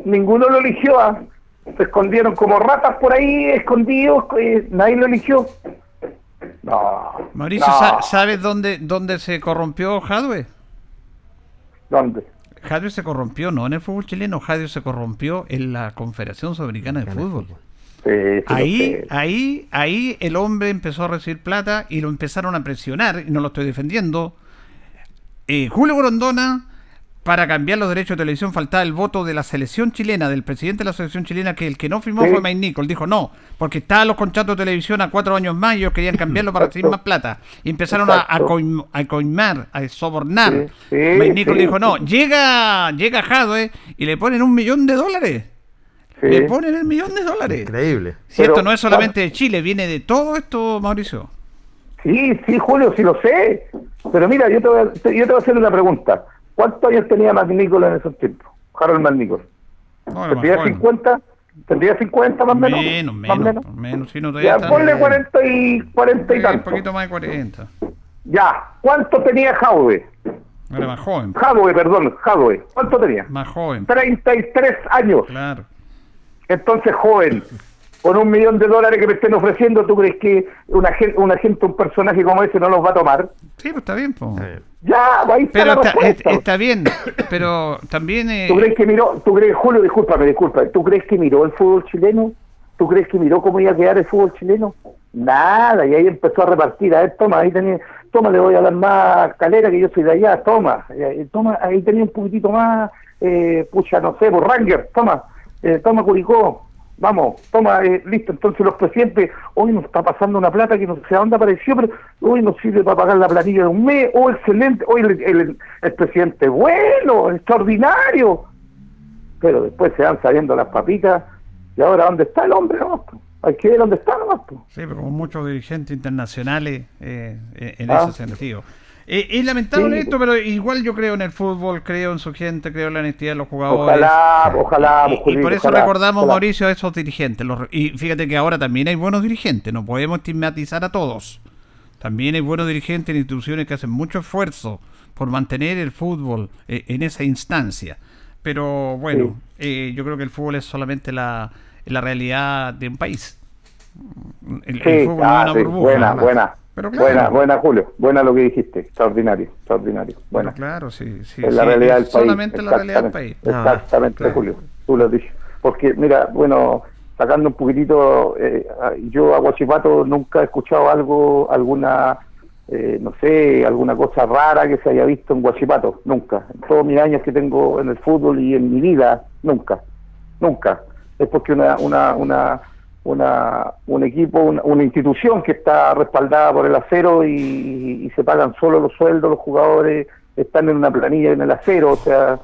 ninguno lo eligió. ¿ah? Se escondieron como ratas por ahí, escondidos. eh, nadie lo eligió. No. Mauricio, no. ¿sa- ¿sabes dónde, dónde se corrompió Jadwe? ¿Dónde? Jadio se corrompió no en el fútbol chileno, Jadio se corrompió en la Confederación Sudamericana de Fútbol. Lo Ahí, ahí, ahí el hombre empezó a recibir plata y lo empezaron a presionar, y no lo estoy defendiendo. Eh, Julio Grondona, para cambiar los derechos de televisión, faltaba el voto de la selección chilena, del presidente de la selección chilena, que el que no firmó Sí. fue Mike Nichol. Dijo no, porque estaban los contratos de televisión a cuatro años más y ellos querían cambiarlo para recibir más plata. Y empezaron a, a, coim- a coimar, a sobornar. Sí, sí, Mike dijo no, llega, llega Jadwe y le ponen un millón de dólares. Sí. Le ponen el millón de dólares. Increíble. Si Pero, esto no es solamente de Chile, viene de todo esto, Mauricio. Sí, sí, Julio, sí lo sé. Pero mira, yo te voy a, te- yo te voy a hacer una pregunta. ¿Cuántos años tenía McNichol en esos tiempos? Harold McNichol. No, ¿Tendría 50? ¿Tendría 50 más o menos? Menos, ¿Más o menos, menos. Si no, todavía Ya, ponle 40 y, 40 y Eh, un tanto. poquito más de 40. Ya, ¿cuánto tenía Jadwe? Era más joven. Jadwe, perdón, Jadwe. ¿Cuánto tenía? Más joven. 33 años. Claro. Entonces, joven, con un millón de dólares que me estén ofreciendo, ¿tú crees que una gente, una gente, un personaje como ese no los va a tomar? Sí, pues está bien. po. Ya, ahí está Pero la está, respuesta. es- está bien. Pero también. eh, ¿Tú crees que miró, tú crees, Julio, discúlpame, disculpa, ¿tú crees que miró el fútbol chileno? ¿Tú crees que miró cómo iba a quedar el fútbol chileno? Nada, y ahí empezó a repartir, a ver, toma, ahí tenía, toma, le voy a dar más calera que yo soy de allá, toma, toma, ahí tenía un poquitito más, eh, pucha, no sé, por Ranger, toma, eh, toma Curicó, vamos, toma, eh, listo, entonces los presidentes, hoy nos está pasando una plata que no sé a dónde apareció, pero hoy nos sirve para pagar la planilla de un mes, oh, excelente, hoy el, el- el presidente, bueno, extraordinario, pero después se van saliendo las papitas, y ahora ¿dónde está el hombre? No, hay que ver dónde está nomás. Sí, pero como muchos dirigentes internacionales eh, eh, en Ah. ese sentido. Eh, es lamentable Sí. esto, pero igual yo creo en el fútbol, creo en su gente, creo en la honestidad de los jugadores. Ojalá, ojalá, Y- por eso ojalá, recordamos, ojalá. Mauricio, a esos dirigentes. los y fíjate que ahora también hay buenos dirigentes, no podemos estigmatizar a todos. También hay buenos dirigentes en instituciones que hacen mucho esfuerzo por mantener el fútbol eh, en esa instancia. Pero bueno, eh, yo creo que el fútbol es solamente la, la realidad de un país. El, el Sí, fútbol no ah, es una sí, burbuja. buena, buena, Pero claro. buena, buena, Julio, buena lo que dijiste, extraordinario, extraordinario, Pero buena. claro, sí, sí. es la sí, realidad del país. Solamente la realidad del país. Exactamente, Ah, Exactamente, claro. Julio, tú lo has dicho. Porque, mira, bueno, sacando un poquitito, eh, yo a Guachipato nunca he escuchado algo, alguna, eh, no sé, alguna cosa rara que se haya visto en Guachipato, nunca. En todos mis años que tengo en el fútbol y en mi vida, nunca, nunca. Es porque una, una, una, una, un equipo, una, una institución que está respaldada por el acero y, se pagan solo los sueldos, los jugadores están en una planilla en el acero, o sea,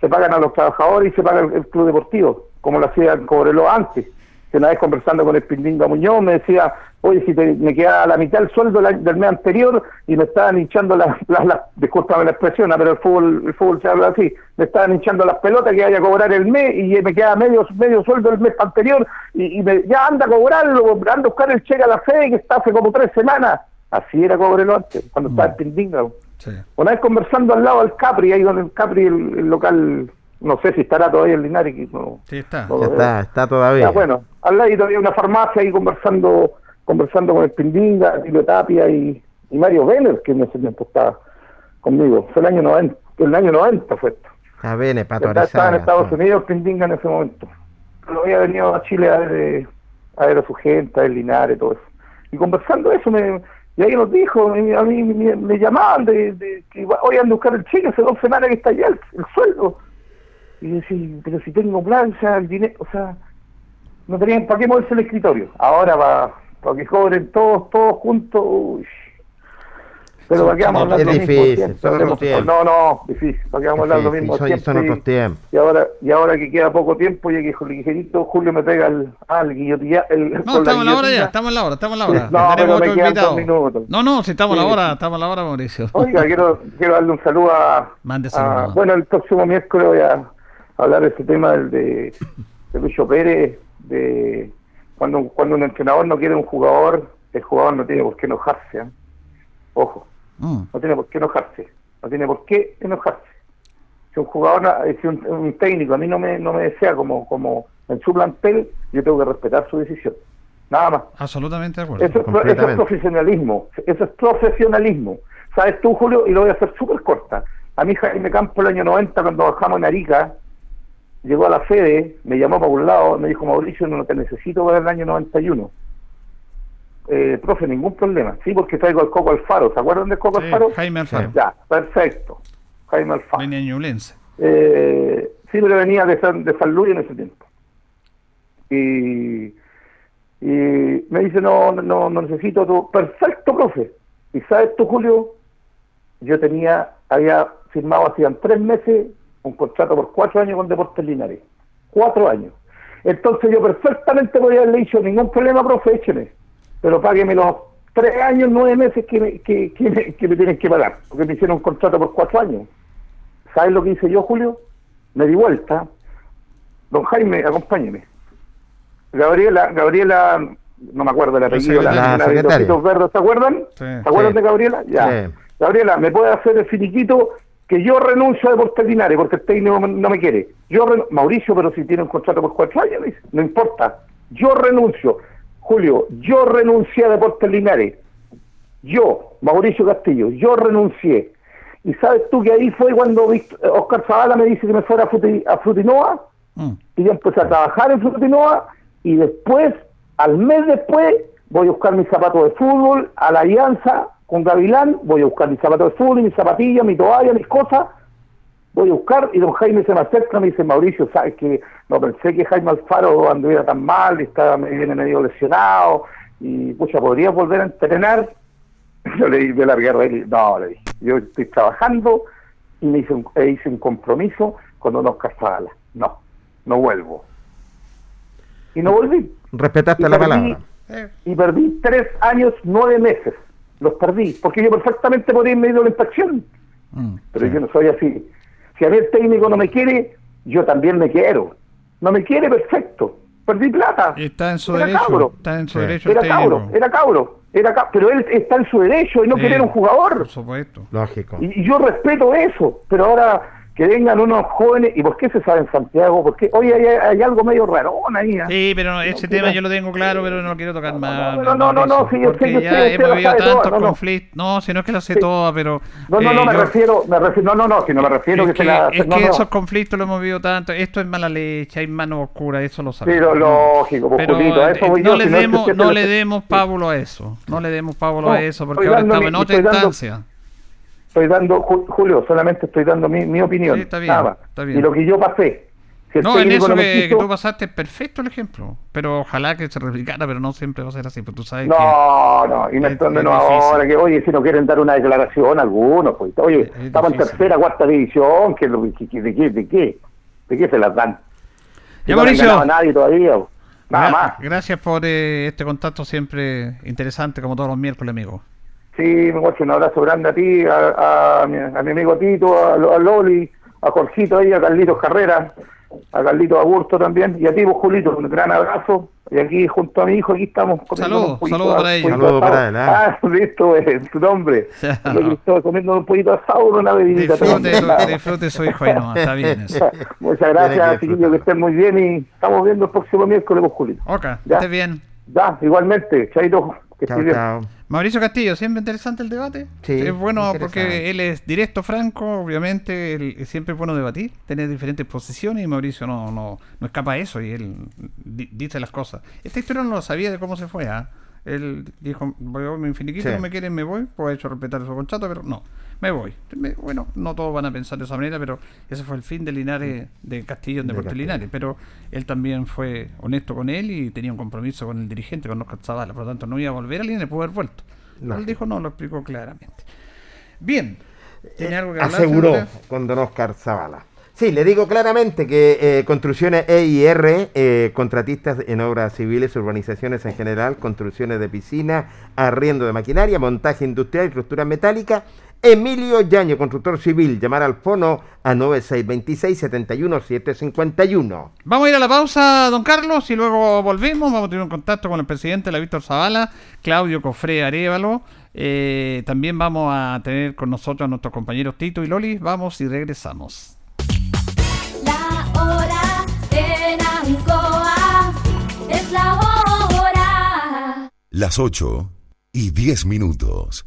se pagan a los trabajadores y se paga el, el club deportivo, como lo hacía Cobreloa antes. Que una vez conversando con el Pindinga Muñoz me decía, oye, si te- me queda la mitad del sueldo del, mes anterior y me estaban hinchando las, las, las- discúlpame la expresión, ah, pero el fútbol, el fútbol se habla así, me estaban hinchando las pelotas que vaya a cobrar el mes y me queda medio, medio sueldo del mes anterior y, y me- ya anda a cobrarlo, anda a buscar el cheque a la fe que está hace como tres semanas. Así era Cobreloa antes, cuando estaba el Pindinga. Sí. Una vez conversando al lado del Capri, ahí donde el Capri, el, el local, no sé si estará todavía el Linares. que no- Sí, está. no lo Ya veo. está, está todavía. Ya, bueno, al lado había una farmacia ahí conversando conversando con el Pindinga, Tilo Tapia y, y Mario Veller, que en ese tiempo estaba conmigo. Fue el año 90, el año 90 fue esto. Está bien, Pato estaba en Estados sí. Unidos Pindinga en ese momento. Pero había venido a Chile a ver, eh, a ver a su gente, a ver Linares, todo eso. Y conversando eso, me, y ahí nos dijo, y a mí me, me llamaban de, de que hoy ando a buscar el cheque, hace dos semanas que está allá el, el sueldo. Y yo decía, pero si tengo plan, o sea, el dinero, o sea, no tenían para qué moverse el escritorio. Ahora para que cobren todos, todos juntos, uy. Pero para qué vamos a hablar Es lo mismo difícil, tiempos. No, no, difícil, para qué vamos a hablar lo mismo son- siempre. son otros tiempos. Y ahora, y ahora que queda poco tiempo, ya que ligerito Julio me pega el, ah, el guillotilla, el, No, estamos en la hora guillotina. ya, estamos en la hora, estamos en la hora. No, Tenemos pero me otro quedan invitado. dos minutos. No, no, si estamos en Sí. la hora, estamos en la hora, Mauricio. Oiga, quiero, quiero darle un saludo a, Mande a- saludo. bueno, el próximo miércoles voy a hablar de ese tema del de, de Lucho Pérez, de cuando, cuando un entrenador no quiere un jugador, el jugador no tiene por qué enojarse. ¿eh? Ojo, Mm. no tiene por qué enojarse, no tiene por qué enojarse. Si un jugador, no- si un, un técnico a mí no me, no me desea como, como en su plantel, yo tengo que respetar su decisión. Nada más. Absolutamente de acuerdo. Eso es, eso es profesionalismo, eso es profesionalismo. ¿Sabes tú, Julio? Y lo voy a hacer súper corta. A mi Jaime Campo el año 90, cuando bajamos en Arica, llegó a la sede, me llamó para un lado, me dijo, Mauricio, no te necesito para el año 91. Eh, profe, ningún problema. Sí, porque traigo el Coco Alfaro. ¿Se acuerdan del Coco Sí, Alfaro? Jaime Alfaro. Ya, perfecto. Jaime Alfaro. Venía Ñublense. Eh, sí, pero venía de San, de San Luis en ese tiempo. Y, y me dice, no, no, no necesito tu... Perfecto, profe. ¿Y sabes tú, Julio? Yo tenía, había firmado hacían tres meses un contrato por cuatro años con Deportes Linares. Cuatro años. Entonces yo perfectamente podía haberle dicho, ningún problema, profe, écheme. Pero págueme los tres años, nueve meses que me, que, que me, que me tienen que pagar. Porque me hicieron un contrato por cuatro años. ¿Sabes lo que hice yo, Julio? Me di vuelta. Don Jaime, acompáñeme. Gabriela, Gabriela, no me acuerdo el apellido, la, la La de los verdes, ¿se acuerdan? Sí. ¿Se acuerdan Sí. de Gabriela? Ya. Sí. Gabriela, ¿me puede hacer el finiquito que yo renuncio a Deportes Linares porque el técnico no, me quiere? Yo Mauricio, pero si tiene un contrato por cuatro años, dice, no importa. Yo renuncio. Julio, yo renuncié a Deportes Linares. Yo, Mauricio Castillo, yo renuncié. Y sabes tú que ahí fue cuando Oscar Zavala me dice que me fuera a, Fruti- a Frutinoa Mm. y yo empecé a trabajar en Frutinoa y después, al mes después, voy a buscar mis zapatos de fútbol a la Alianza con Gavilán, voy a buscar mis zapatos de fútbol y mis zapatillas, mi toalla, mis cosas, voy a buscar y don Jaime se me acerca me dice, Mauricio, ¿sabes que No pensé que Jaime Alfaro anduviera tan mal, y estaba me viene medio lesionado y, pucha, ¿podría volver a entrenar? Yo le dije, la guerra, no, le dije, yo estoy trabajando y me hice un, e hice un compromiso con Oscar Zavala. No, no vuelvo. Y no volví. Respetaste Y la perdí- palabra. Y perdí tres años, nueve meses. Los perdí, porque yo perfectamente podría haberme ido a la inspección. mm. Pero yo no soy así. Si a mí el técnico no me quiere, yo también me quiero. No me quiere, perfecto. Perdí plata. Está en su Era derecho. cabro. Está en su Sí. derecho. Era cabro, era cabro, era ca- pero él está en su derecho y no Sí, querer un jugador. Por supuesto. Lógico. Y, y yo respeto eso, pero ahora que vengan unos jóvenes, ¿y por qué se sabe en Santiago? Porque hoy hay, hay algo medio rarón ahí. ¿ah? Sí, pero no, ese No, tema no. yo lo tengo claro, pero no lo quiero tocar más. no, no, no, no, sí, yo sé, yo ya sé, hemos vivido tantos no, no. conflictos. No, si no es que lo sé Sí. toda, pero. No, no, no, eh, me yo- refiero, me refiero, no, no, no, si no me refiero es que, que, se la... es no, que no. esos conflictos lo hemos vivido tanto. Esto es mala leche, hay manos oscuras, eso lo Sí, sabemos. lo, lógico, pues, Pero Julito, a eso voy no, yo, le si no demos, no le demos pábulo a eso. No le demos pábulo No, a eso, porque ahora estamos en otra instancia. Estoy dando, Ju- Julio, solamente estoy dando mi, mi opinión. Sí, está bien, nada más. está bien. Y lo que yo pasé. Si No, en eso no que, que quiso- tú pasaste es perfecto el ejemplo. Pero ojalá que se replicara, pero no siempre va a ser así. Pero tú sabes que. No, no, y me es- es no, ahora que, oye, si no quieren dar una declaración algunos, pues, oye, Es- es estamos en tercera, cuarta división, que, que- que- ¿de qué, de qué, de qué se las dan? Ya, no Mauricio. ganado a nadie todavía, nada más. Gracias por eh, este contacto siempre interesante, como todos los miércoles, amigo. Sí, me guacho, un abrazo grande a ti, a, a mi, a mi amigo Tito, a, Lo- a Loli, a Jorgito ahí, a Carlitos Carrera, a Carlitos Agurto también, y a ti, vos, Julito, un gran abrazo. Y aquí, junto a mi hijo, aquí estamos comiendo Saludos, saludos para ellos. Saludos para él, Ah, listo, es su nombre. Yo que estoy comiendo un poquito de asado, una bebidita. Disfrute, también. disfrute su hijo ahí nomás, está bien eso. Muchas gracias, chiquillos, que estén muy bien y estamos viendo el próximo miércoles, vos, Julito. Ok, Ya. esté bien. Ya, igualmente, Chaito, que Chao, chao. Mauricio Castillo, siempre interesante el debate. Sí, es bueno porque él es directo, franco, obviamente él- siempre es bueno debatir, tener diferentes posiciones y Mauricio no, no, no escapa a eso y él di- dice las cosas. Esta historia no lo sabía de cómo se fue, ¿ah? Él dijo, voy a mi finiquito, Sí. no me quieren, me voy, pues he hecho respetar su contrato, pero no, me voy. Bueno, no todos van a pensar de esa manera, pero ese fue el fin de Linares, de Castillo en De Deportes Castillo. Linares, pero él también fue honesto con él y tenía un compromiso con el dirigente, con Oscar Zavala, por lo tanto no iba a volver a Linares, pudo haber vuelto. No. Él dijo no, lo explicó claramente. Bien, ¿tiene algo que hablar? Aseguró con don Oscar Zavala. Sí, le digo claramente que eh, Construcciones EIR, eh, contratistas en obras civiles, urbanizaciones en general, construcciones de piscina, arriendo de maquinaria, montaje industrial y estructura metálica. Emilio Yaño, constructor civil, llamar al fono a 9626-71751. Vamos a ir a la pausa, don Carlos, y luego volvemos. Vamos a tener un contacto con el presidente de la Víctor Zavala, Claudio Cofré Arevalo. Eh, también vamos a tener con nosotros a nuestros compañeros Tito y Loli. Vamos y regresamos. La hora en Ancoa es la hora. Las 8 y 10 minutos.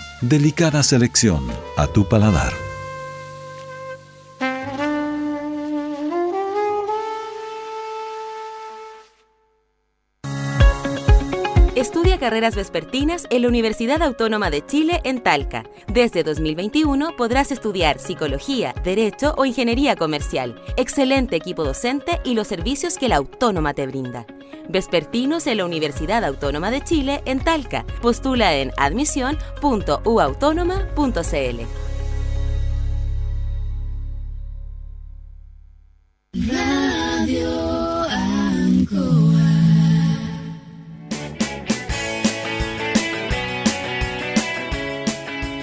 Delicada selección a tu paladar. Carreras vespertinas en la Universidad Autónoma de Chile en Talca. Desde 2021 podrás estudiar psicología, derecho o ingeniería comercial. Excelente equipo docente y los servicios que la autónoma te brinda. Vespertinos en la Universidad Autónoma de Chile en Talca. Postula en admisión.uautónoma.cl.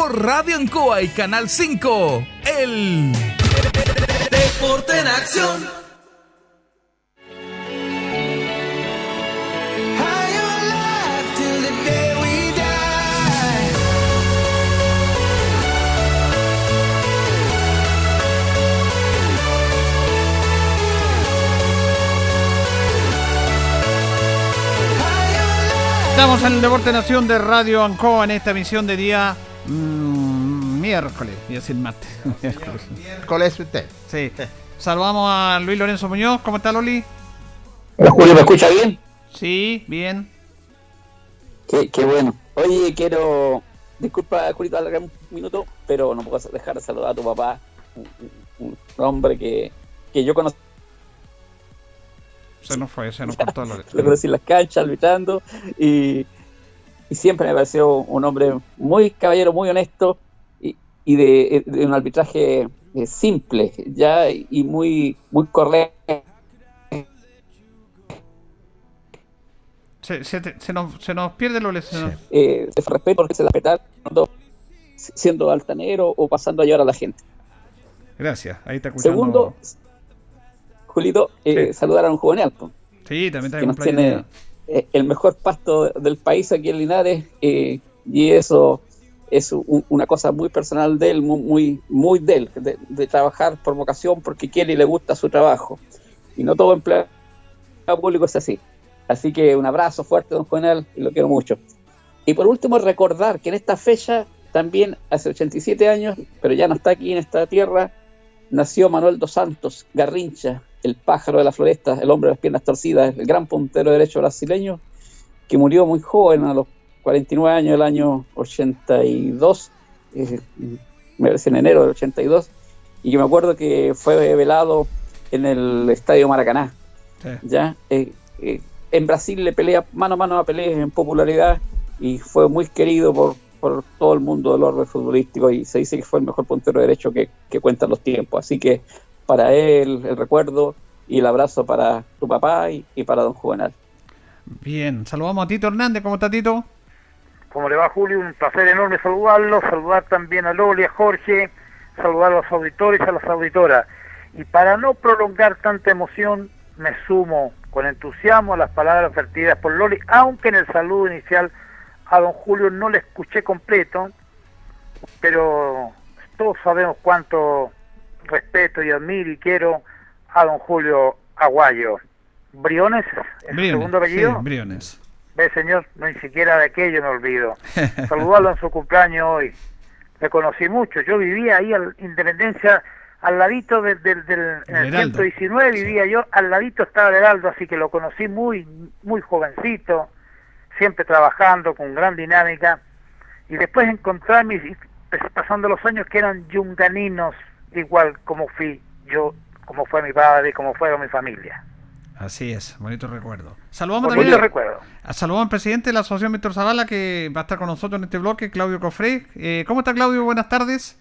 por Radio Ancoa y Canal 5. El Deporte en acción. Estamos en el Deporte Nación de Radio Ancoa en esta emisión de día mm, miércoles, voy a decir martes. miércoles. Miércoles usted. Sí. Saludamos a Luis Lorenzo Muñoz. ¿Cómo está Loli? Hola Julio, ¿me escucha bien? Sí, bien. Qué, qué bueno. Oye, quiero. Disculpa, Julito, alargar un minuto, pero no puedo dejar de saludar a tu papá, un, un- un hombre que, que yo conocí, Se nos fue, se nos cortó Lorenzo. lo conocí en las canchas, luchando, y, y siempre me pareció un hombre muy caballero, muy honesto, y, y de, de un arbitraje eh, simple, ya, y muy, muy correcto. Se, se te- se nos, se nos pierde Loli. se nos- eh, de respeto porque se la respetar siendo altanero o pasando a llevar a la gente. Gracias, ahí está escuchando. Segundo, Julito, eh, Sí. saludar a un juvenil, Sí, también está que nos tiene el mejor pasto del país aquí en Linares, eh, y eso es un- una cosa muy personal de él, muy, muy, de él, de, trabajar por vocación porque quiere y le gusta su trabajo. Y no todo empleado público es así. Así que un abrazo fuerte, don Juvenal, y lo quiero mucho. Y por último, recordar que en esta fecha, también hace 87 años, pero ya no está aquí en esta tierra, nació Manuel dos Santos Garrincha, el pájaro de la floresta, el hombre de las piernas torcidas, el gran puntero derecho brasileño, que murió muy joven, a los 49 años del año 82, eh, me parece en enero del 82, y que me acuerdo que fue velado en el Estadio Maracaná. Sí. ¿ya? Eh, eh, en Brasil le pelea mano a mano a peleas en popularidad y fue muy querido por, por todo el mundo del orden futbolístico y se dice que fue el mejor puntero derecho que, que cuentan los tiempos. Así que para él el recuerdo y el abrazo para tu papá y, y para don Juvenal. Bien, saludamos a Tito Hernández. ¿Cómo está Tito? ¿Cómo le va Julio? Un placer enorme saludarlo, saludar también a Loli, a Jorge, saludar a los auditores y a las auditoras. Y para no prolongar tanta emoción, me sumo con entusiasmo a las palabras vertidas por Loli, aunque en el saludo inicial a don Julio no le escuché completo, pero todos sabemos cuánto respeto y admiro y quiero a don Julio Aguayo. ¿Briones? ¿Es Briones. segundo apellido? Sí, Briones. Ve, señor, no ni siquiera de aquello me olvido. Saludarlo en su cumpleaños hoy. Le conocí mucho. Yo vivía ahí en Independencia, al ladito del, del, del- en El el Heraldo. 119 vivía yo, al ladito estaba el Heraldo, así que lo conocí muy, muy jovencito, siempre trabajando con gran dinámica. Y después encontrarme, pues, pasando los años, que eran yunganinos, igual como fui yo, como fue mi padre, como fue mi familia. Así es, bonito recuerdo. Saludamos Con también recuerdo. saludamos al presidente de la Asociación Víctor Zavala que va a estar con nosotros en este bloque, Claudio Cofré. Eh, ¿Cómo está Claudio? Buenas tardes.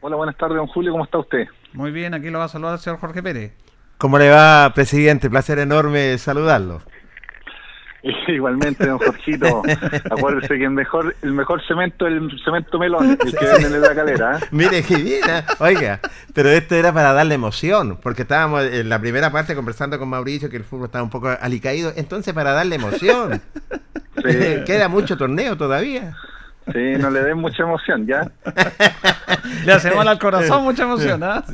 Hola, buenas tardes, don Julio, ¿cómo está usted? Muy bien, aquí lo va a saludar el señor Jorge Pérez. ¿Cómo le va, presidente? Placer enorme saludarlo. Igualmente, don Jorgito, acuérdese que el mejor, el mejor cemento es el cemento melón, el que venden en la calera. ¿eh? Mire, qué bien, ¿eh? oiga, pero esto era para darle emoción, porque estábamos en la primera parte conversando con Mauricio que el fútbol estaba un poco alicaído, entonces para darle emoción. Sí, Queda mucho torneo todavía. Sí, no le den mucha emoción, ¿ya? Le hace mal al corazón, mucha emoción, ¿ah?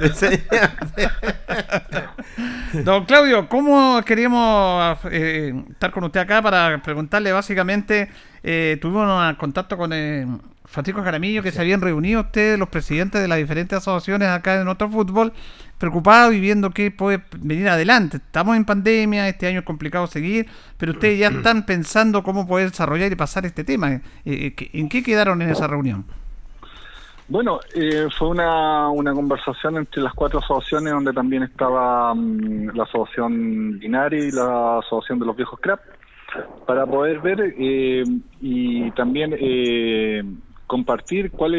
Don Claudio, ¿cómo queríamos eh, estar con usted acá para preguntarle básicamente? eh, tuvimos un contacto con eh, Francisco Jaramillo, que se habían reunido ustedes, los presidentes de las diferentes asociaciones acá en otro fútbol, preocupados y viendo qué puede venir adelante. Estamos en pandemia, este año es complicado seguir, pero ustedes ya están pensando cómo poder desarrollar y pasar este tema. Eh, eh, ¿qué- ¿En qué quedaron en esa reunión? Bueno, eh, fue una, una conversación entre las cuatro asociaciones donde también estaba mm, la asociación Linares y la asociación de los viejos crap para poder ver eh, y también eh, compartir cuál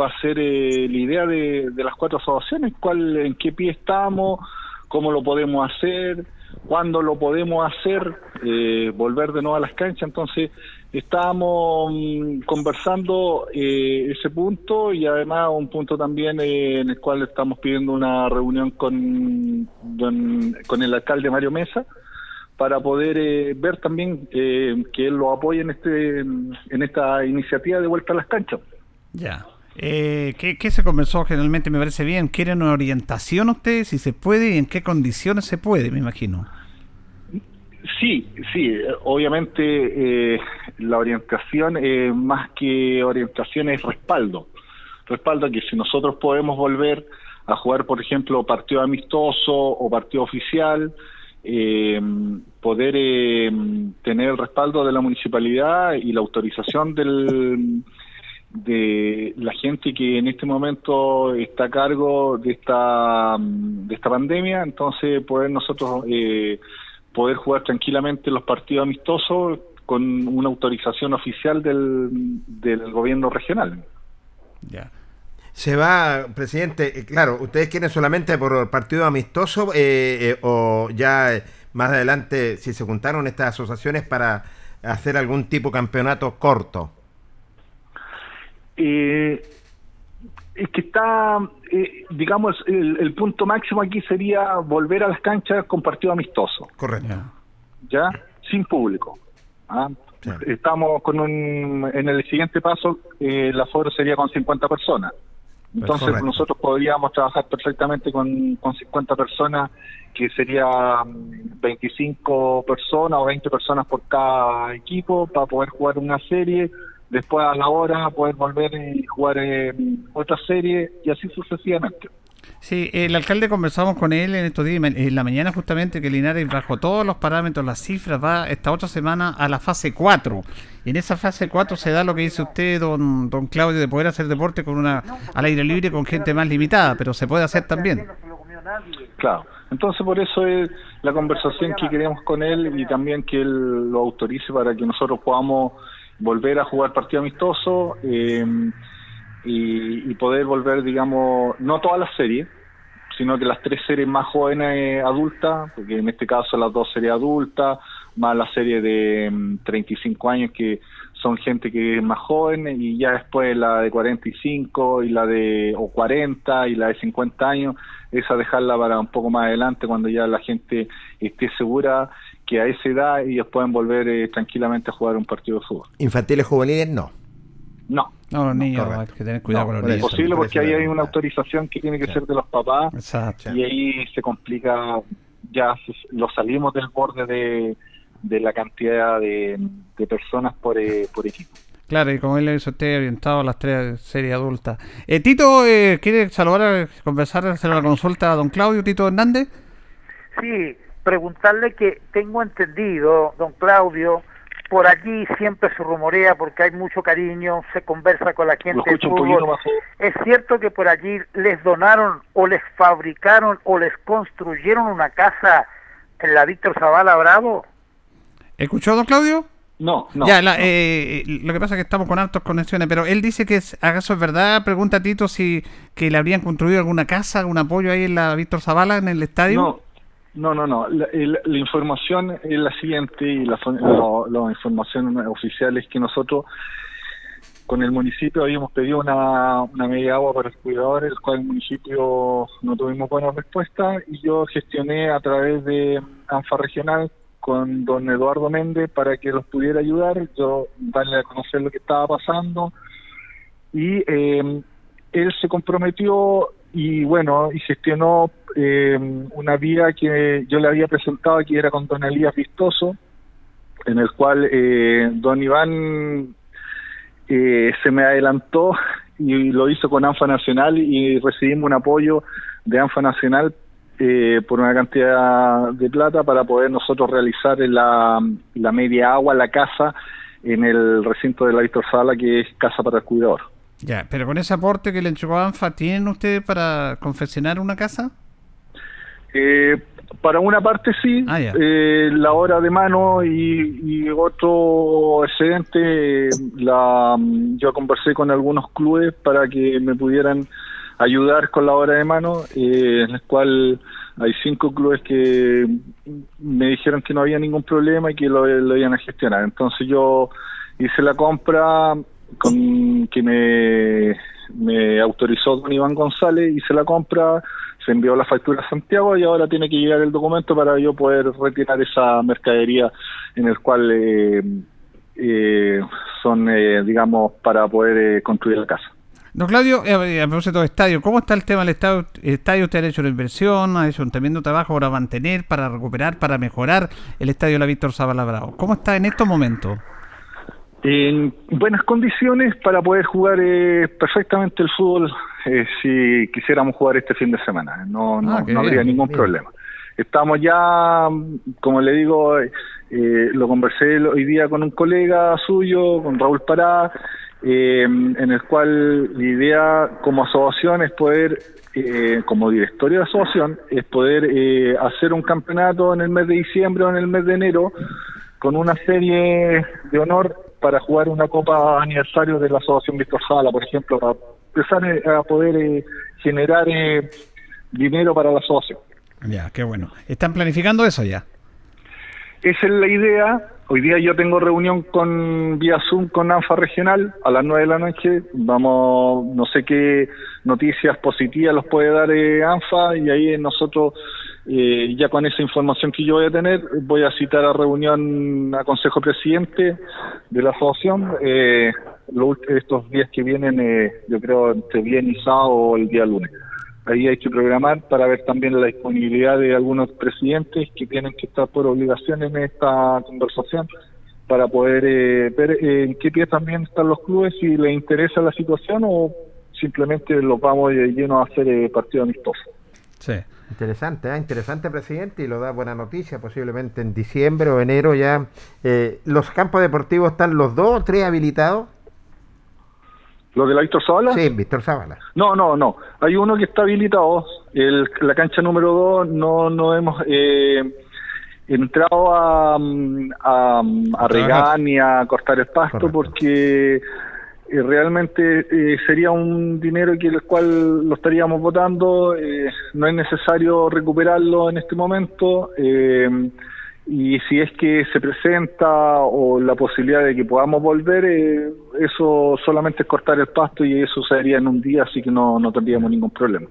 va a ser eh, la idea de, las cuatro asociaciones, cuál, en qué pie estamos, cómo lo podemos hacer, cuándo lo podemos hacer, eh, volver de nuevo a las canchas. Entonces, estábamos mm, conversando eh, ese punto y además un punto también en el cual estamos pidiendo una reunión con, con el alcalde Mario Mesa para poder eh, ver también eh, que él lo apoye en este en esta iniciativa de vuelta a las canchas. Ya. Eh, ¿qué, qué se conversó generalmente? Me parece bien. ¿Quieren una orientación ustedes? Si se puede y en qué condiciones se puede, me imagino. Sí, sí, obviamente eh, la orientación, eh, más que orientación, es respaldo. Respaldo que si nosotros podemos volver a jugar, por ejemplo, partido amistoso o partido oficial, eh, poder eh, tener el respaldo de la municipalidad y la autorización del, de la gente que en este momento está a cargo de esta, de esta pandemia, entonces poder nosotros eh, poder jugar tranquilamente los partidos amistosos con una autorización oficial del, del gobierno regional. Ya. Se va, presidente, eh, claro, ustedes quieren solamente por partido amistoso eh, eh, o ya eh, más adelante si se juntaron estas asociaciones para hacer algún tipo de campeonato corto. Eh, es que está, eh, digamos, el, el punto máximo aquí sería volver a las canchas con partido amistoso. Correcto. ya sin público. ¿ah? Estamos con un, en el siguiente paso, eh, el aforo sería con 50 personas. Entonces Correcto. nosotros podríamos trabajar perfectamente con, con 50 personas, que sería mm, 25 personas o 20 personas por cada equipo para poder jugar una serie. Después a la hora poder volver y jugar eh, otra serie y así sucesivamente. Sí, el alcalde conversamos con él en estos días, en la mañana justamente, que Linares bajo todos los parámetros, las cifras, va esta otra semana a la fase 4. Y en esa fase 4 se da lo que dice usted, don, don Claudio, de poder hacer deporte con una al aire libre con gente más limitada, pero se puede hacer también. Claro, entonces por eso es la conversación que queremos con él y también que él lo autorice para que nosotros podamos volver a jugar partido amistoso eh, y, y poder volver, digamos, no todas las series, sino que las tres series más jóvenes eh, adultas, porque en este caso las dos series adultas, más la serie de mm, 35 años que son gente que es más joven y ya después la de 45 y la de o 40 y la de 50 años, esa dejarla para un poco más adelante cuando ya la gente esté segura que a esa edad ellos pueden volver eh, tranquilamente a jugar un partido de fútbol. Infantiles juveniles no. No. No, los niños, hay que tener cuidado No, con los no es niños. posible porque ahí hay una autorización que tiene que ser de los papás Exacto. y ahí se complica, ya se- lo salimos del borde de, de la cantidad de, de personas por, eh, por equipo. Claro, y como él le dice usted, orientado a las tres series adultas. Eh, Tito, eh, ¿quiere saludar, conversar, hacer una consulta a don Claudio Tito Hernández? Sí, preguntarle que tengo entendido, don Claudio, por allí siempre se rumorea porque hay mucho cariño, se conversa con la gente del fútbol. ¿Es cierto que por allí les donaron o les fabricaron o les construyeron una casa en la Víctor Zavala Bravo? ¿Escuchó, don Claudio? No, no. ya, la- eh, lo que pasa es que estamos con altas conexiones, pero él dice que es, acaso es verdad, pregunta a Tito si que le habrían construido alguna casa, algún apoyo ahí en la Víctor Zavala, en el estadio. No, no, no, no. La, la información es la siguiente y la, fon- lo- la información oficial es que nosotros con el municipio habíamos pedido una, una media agua para el cuidador, el cual el municipio no tuvimos buena respuesta y yo gestioné a través de ANFA Regional con don Eduardo Méndez para que los pudiera ayudar, yo darle a conocer lo que estaba pasando y eh, él se comprometió y bueno, y gestionó eh, una vía que yo le había presentado que era con don Elías Vistoso, en el cual eh, don Iván eh, se me adelantó y lo hizo con ANFA Nacional y recibimos un apoyo de ANFA Nacional eh, por una cantidad de plata para poder nosotros realizar la, la media agua, la casa, en el recinto de la Víctor Sala, que es Casa para el Cuidador. Ya, pero con ese aporte que le entregó ANFA, ¿tienen ustedes para confeccionar una casa? Eh, para una parte sí, Ah, eh, la hora de mano y, y otro excedente, la, yo conversé con algunos clubes para que me pudieran ayudar con la hora de mano, eh, en el cual hay cinco clubes que me dijeron que no había ningún problema y que lo, lo iban a gestionar. Entonces yo hice la compra con que me, me autorizó don Iván González, hice la compra, se envió la factura a Santiago y ahora tiene que llegar el documento para yo poder retirar esa mercadería en el cual eh, eh, son, eh, digamos, para poder eh, construir la casa. Don Claudio, eh, a propósito de estadio, ¿cómo está el tema del estadio? estadio? ¿Usted ha hecho una inversión, ha hecho un tremendo trabajo para mantener, para recuperar, para mejorar el estadio la Víctor Zavala Bravo? ¿Cómo está en estos momentos? En buenas condiciones para poder jugar eh, perfectamente el fútbol eh, si quisiéramos jugar este fin de semana. No, no, Ah, qué no habría bien, ningún bien. problema. Estamos ya, como le digo, eh, lo conversé hoy día con un colega suyo, con Raúl Pará, eh, en el cual la idea como asociación es poder, eh, como directorio de asociación, es poder eh, hacer un campeonato en el mes de diciembre o en el mes de enero con una serie de honor para jugar una copa aniversario de la Asociación Víctor Sala, por ejemplo, para empezar eh, a poder eh, generar eh, dinero para la asociación. Ya, qué bueno. ¿Están planificando eso ya? Esa es la idea. Hoy día yo tengo reunión con vía Zoom con ANFA Regional a las 9 de la noche. Vamos, no sé qué noticias positivas los puede dar eh, ANFA y ahí nosotros, eh, ya con esa información que yo voy a tener, voy a citar a reunión a Consejo Presidente de la asociación. Eh, estos días que vienen, eh, yo creo entre viernes y sábado o el día lunes. Ahí hay que programar para ver también la disponibilidad de algunos presidentes que tienen que estar por obligación en esta conversación para poder eh, ver eh, en qué pie también están los clubes, si les interesa la situación o simplemente los vamos de lleno a hacer eh, partido amistoso. Sí. Interesante, ¿eh? interesante presidente y lo da buena noticia, posiblemente en diciembre o enero ya. eh, ¿Los campos deportivos están los dos o tres habilitados? ¿Lo de la Víctor Zavala? Sí, Víctor Zavala. No, no, no. Hay uno que está habilitado. El, la cancha número dos no, no hemos eh, entrado a, mm, a, a regar ni a cortar el pasto porque eh, realmente eh, sería un dinero que el cual lo estaríamos votando. eh, no es necesario recuperarlo en este momento. eh, y si es que se presenta o la posibilidad de que podamos volver, eh, eso solamente es cortar el pasto y eso se haría en un día, así que no, no tendríamos ningún problema.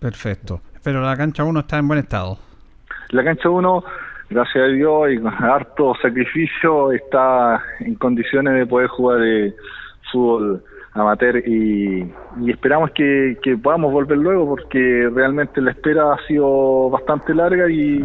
Perfecto. Pero la cancha 1 está en buen estado. La cancha 1, gracias a Dios y con harto sacrificio, está en condiciones de poder jugar eh, fútbol amateur y, esperamos que, podamos volver luego porque realmente la espera ha sido bastante larga y,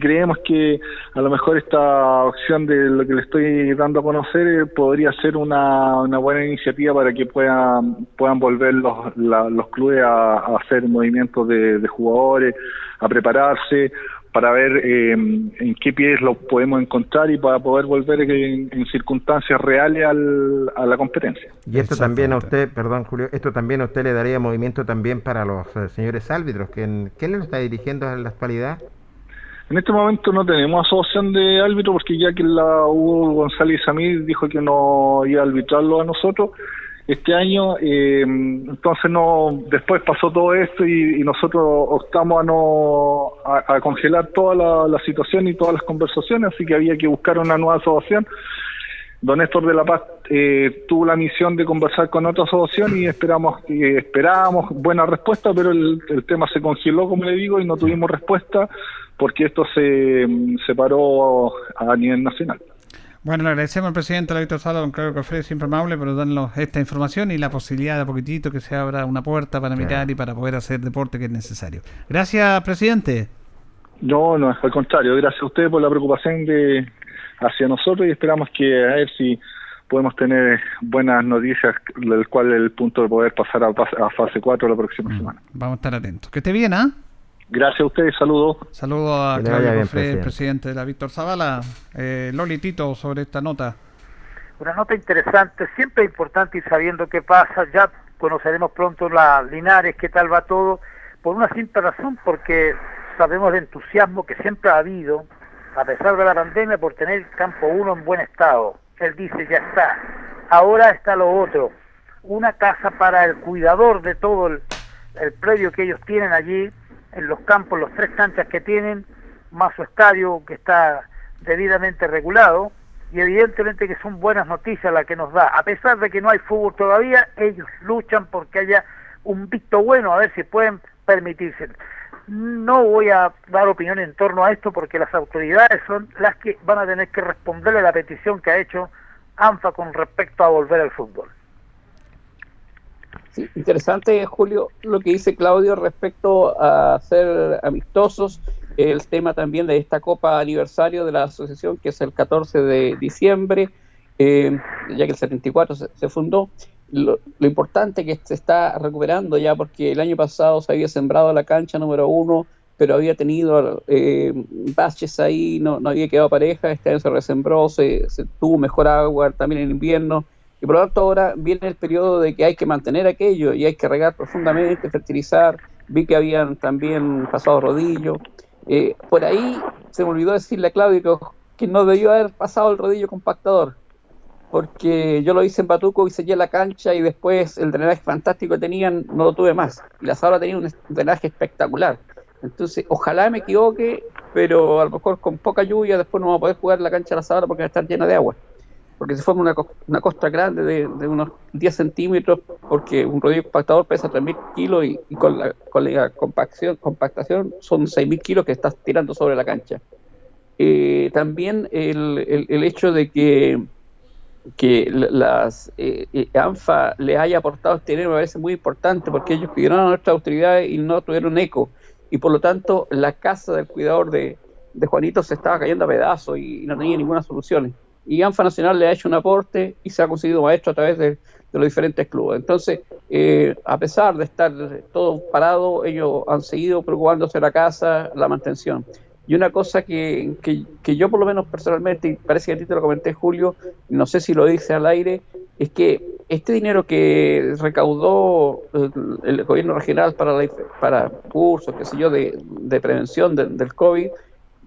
creemos que a lo mejor esta opción de lo que le estoy dando a conocer eh, podría ser una, una buena iniciativa para que puedan puedan volver los, los clubes a, hacer movimientos de jugadores, a prepararse para ver eh, en qué pies lo podemos encontrar y para poder volver en, en circunstancias reales al- a la competencia. Y esto también a usted, perdón Julio, esto también a usted le daría movimiento también para los eh, señores árbitros. ¿Quién, ¿Quién lo está dirigiendo en la actualidad? En este momento no tenemos asociación de árbitro porque ya que la Hugo González Samir dijo que no iba a arbitrarlo a nosotros este año, eh, entonces no después pasó todo esto y, nosotros optamos a no a, congelar toda la, situación y todas las conversaciones, así que había que buscar una nueva asociación. Don Néstor de la Paz eh, tuvo la misión de conversar con otra asociación y esperamos esperábamos buena respuesta, pero el, el tema se congeló, como le digo, y no tuvimos respuesta porque esto se, se paró a nivel nacional. Bueno, le agradecemos al presidente Víctor Sala, don Claudio Cofre, siempre amable, por darnos esta información y la posibilidad de a poquitito que se abra una puerta para mirar y para poder hacer deporte que es necesario. Gracias, presidente. No, no, al contrario, gracias a ustedes por la preocupación de hacia nosotros y esperamos que a ver si podemos tener buenas noticias, del cual el punto de poder pasar a, pas- a fase 4 la próxima Mm. semana. Vamos a estar atentos. Que esté bien, ¿ah? Gracias a ustedes, saludos. Saludo a Claudio bien, presidente. presidente de la Víctor Zavala. Eh, Loli Tito, sobre esta nota. Una nota interesante, siempre importante ir sabiendo qué pasa, ya conoceremos pronto la Linares, qué tal va todo, por una simple razón, porque sabemos el entusiasmo que siempre ha habido, a pesar de la pandemia, por tener el campo 1 en buen estado. Él dice, ya está, ahora está lo otro, una casa para el cuidador de todo el, el predio que ellos tienen allí, en los campos, los tres canchas que tienen, más su estadio que está debidamente regulado, y evidentemente que son buenas noticias las que nos da. A pesar de que no hay fútbol todavía, ellos luchan porque haya un visto bueno, a ver si pueden permitirse. No voy a dar opinión en torno a esto porque las autoridades son las que van a tener que responderle a la petición que ha hecho ANFA con respecto a volver al fútbol. Interesante, Julio, lo que dice Claudio respecto a ser amistosos, el tema también de esta Copa Aniversario de la asociación, que es el 14 de diciembre, eh, ya que el 74 se, se fundó. Lo, lo importante que se está recuperando ya, porque el año pasado se había sembrado la cancha número uno, pero había tenido eh, baches ahí, no, no había quedado pareja, este año se resembró, se, se tuvo mejor agua también en invierno, y por lo tanto ahora viene el periodo de que hay que mantener aquello y hay que regar profundamente, fertilizar. Vi que habían también pasado rodillo. Eh, por ahí se me olvidó decirle a Claudio que, no debió haber pasado el rodillo compactador, porque yo lo hice en Batuco y sellé la cancha y después el drenaje fantástico que tenían no lo tuve más. Y la Sabra tenía un drenaje espectacular. Entonces, ojalá me equivoque, pero a lo mejor con poca lluvia después no vamos a poder jugar la cancha de la Sabra porque va a estar llena de agua porque se forma una, una costra grande de, de unos 10 centímetros, porque un rodillo compactador pesa 3.000 kilos y, y con la, con la compacción, compactación son 6.000 kilos que estás tirando sobre la cancha. Eh, también el, el- hecho de que, que la- las eh, eh, ANFA le haya aportado este dinero me parece muy importante, porque ellos pidieron a nuestras autoridades y no tuvieron eco, y por lo tanto la casa del cuidador de, de Juanito se estaba cayendo a pedazos y no tenía ninguna solución y ANFA Nacional le ha hecho un aporte y se ha conseguido maestro a través de, los diferentes clubes. Entonces, eh, a pesar de estar todo parado, ellos han seguido preocupándose la casa, la mantención. Y una cosa que, que, que yo por lo menos personalmente, y parece que a ti te lo comenté Julio, no sé si lo dice al aire, es que este dinero que recaudó eh, el, gobierno regional para, la, para cursos, qué sé yo, de, de prevención de, del COVID,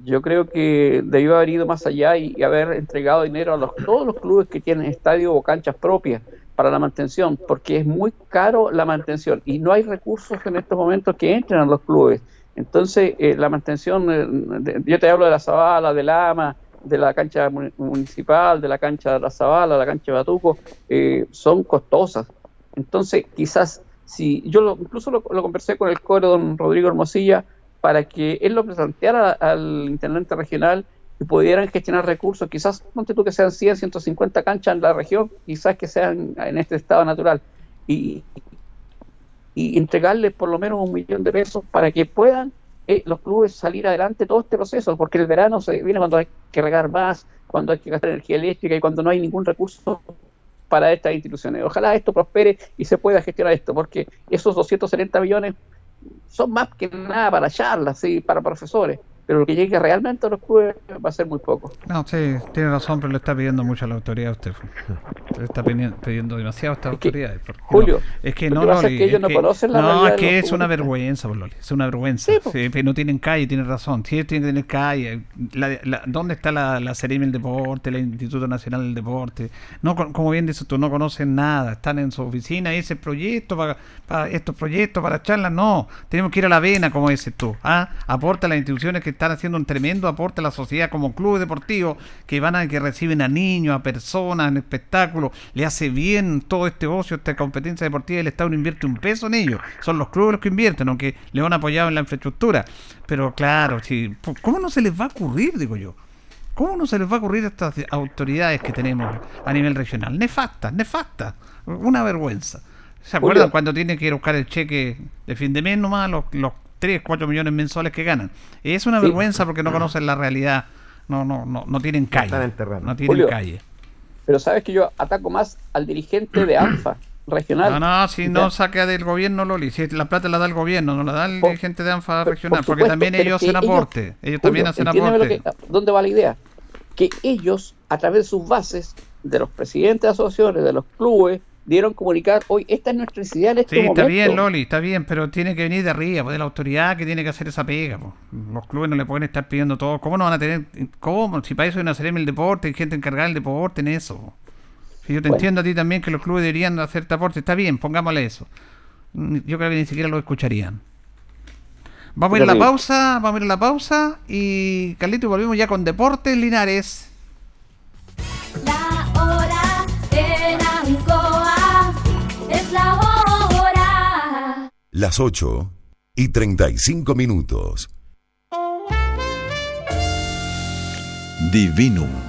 yo creo que debió haber ido más allá y, haber entregado dinero a los, todos los clubes que tienen estadio o canchas propias para la mantención, porque es muy caro la mantención y no hay recursos en estos momentos que entren a los clubes. Entonces, eh, la mantención, eh, yo te hablo de la Zabala, de la AMA, de la cancha mu- municipal, de la cancha de la Zabala, la cancha de Batuco, eh, son costosas. Entonces, quizás, si yo lo- incluso lo, lo conversé con el coro don Rodrigo Hermosilla, para que él lo planteara al intendente regional y pudieran gestionar recursos, quizás, ponte tú que sean 100, 150 canchas en la región, quizás que sean en este estado natural, y, y entregarles por lo menos un millón de pesos para que puedan eh, los clubes salir adelante todo este proceso, porque el verano se viene cuando hay que regar más, cuando hay que gastar energía eléctrica y cuando no hay ningún recurso para estas instituciones. Ojalá esto prospere y se pueda gestionar esto, porque esos 270 millones son más que nada para charlas, sí, para profesores, pero lo que llegue realmente a los clubes va a ser muy poco. No, sí, tiene razón, pero le está pidiendo mucho a la autoridad a usted. Le está pidi- pidiendo demasiado a estas autoridades. Julio, no, es que no, Loli, es que ellos no conocen la No, es que es una vergüenza, pues, Loli, es una vergüenza. Sí, po. Sí, pero no tienen calle, tiene razón. Sí, tienen que tener calle. La- la- ¿Dónde está la, la Seremi del Deporte, el Instituto Nacional del Deporte? No, como bien dices tú, no conocen nada. Están en su oficina y ese proyecto para, para estos proyectos, para charlas. No, tenemos que ir a la vena, como dices tú. ¿ah? Aporta a las instituciones que están haciendo un tremendo aporte a la sociedad como clubes deportivos que van a que reciben a niños, a personas, en espectáculos. Le hace bien todo este ocio, esta competencia deportiva. El Estado no invierte un peso en ello. Son los clubes los que invierten, aunque le han apoyado en la infraestructura. Pero claro, si, ¿cómo no se les va a ocurrir, digo yo? ¿Cómo no se les va a ocurrir a estas autoridades que tenemos a nivel regional? Nefastas, nefastas. Una vergüenza. ¿Se acuerdan cuando tienen que ir a buscar el cheque de fin de mes nomás, los, los 3, 4 millones mensuales que ganan? Es una Sí. vergüenza porque no conocen la realidad. No, no, no, no tienen calle. Están enterrando. No tienen Julio. calle. Pero sabes que yo ataco más al dirigente de ANFA regional. No, no, si Ya. no saca del gobierno, Loli. Si la plata la da el gobierno, no la da el Por- dirigente de ANFA regional. por porque supuesto, también ellos hacen aporte. Ellos, también Julio, hacen aporte. que- ¿Dónde va la idea? Que ellos, a través de sus bases, de los presidentes de asociaciones, de los clubes, dieron comunicar, hoy esta es nuestra necesidad en este Sí, momento. está bien, Loli, está bien, pero tiene que venir de arriba, pues, de la autoridad que tiene que hacer esa pega. pues. Los clubes no le pueden estar pidiendo todo. ¿Cómo no van a tener? ¿Cómo? Si para eso hay una serie del deporte, hay gente encargada del deporte en eso. pues. Si yo te Bueno. entiendo a ti también que los clubes deberían hacerte aporte, está bien, pongámosle eso. Mm, Yo creo que ni siquiera lo escucharían. Vamos a ir a la pausa, vamos a ir a la pausa y Carlito, y volvemos ya con Deportes Linares. Las 8 y 35 minutos. Divinum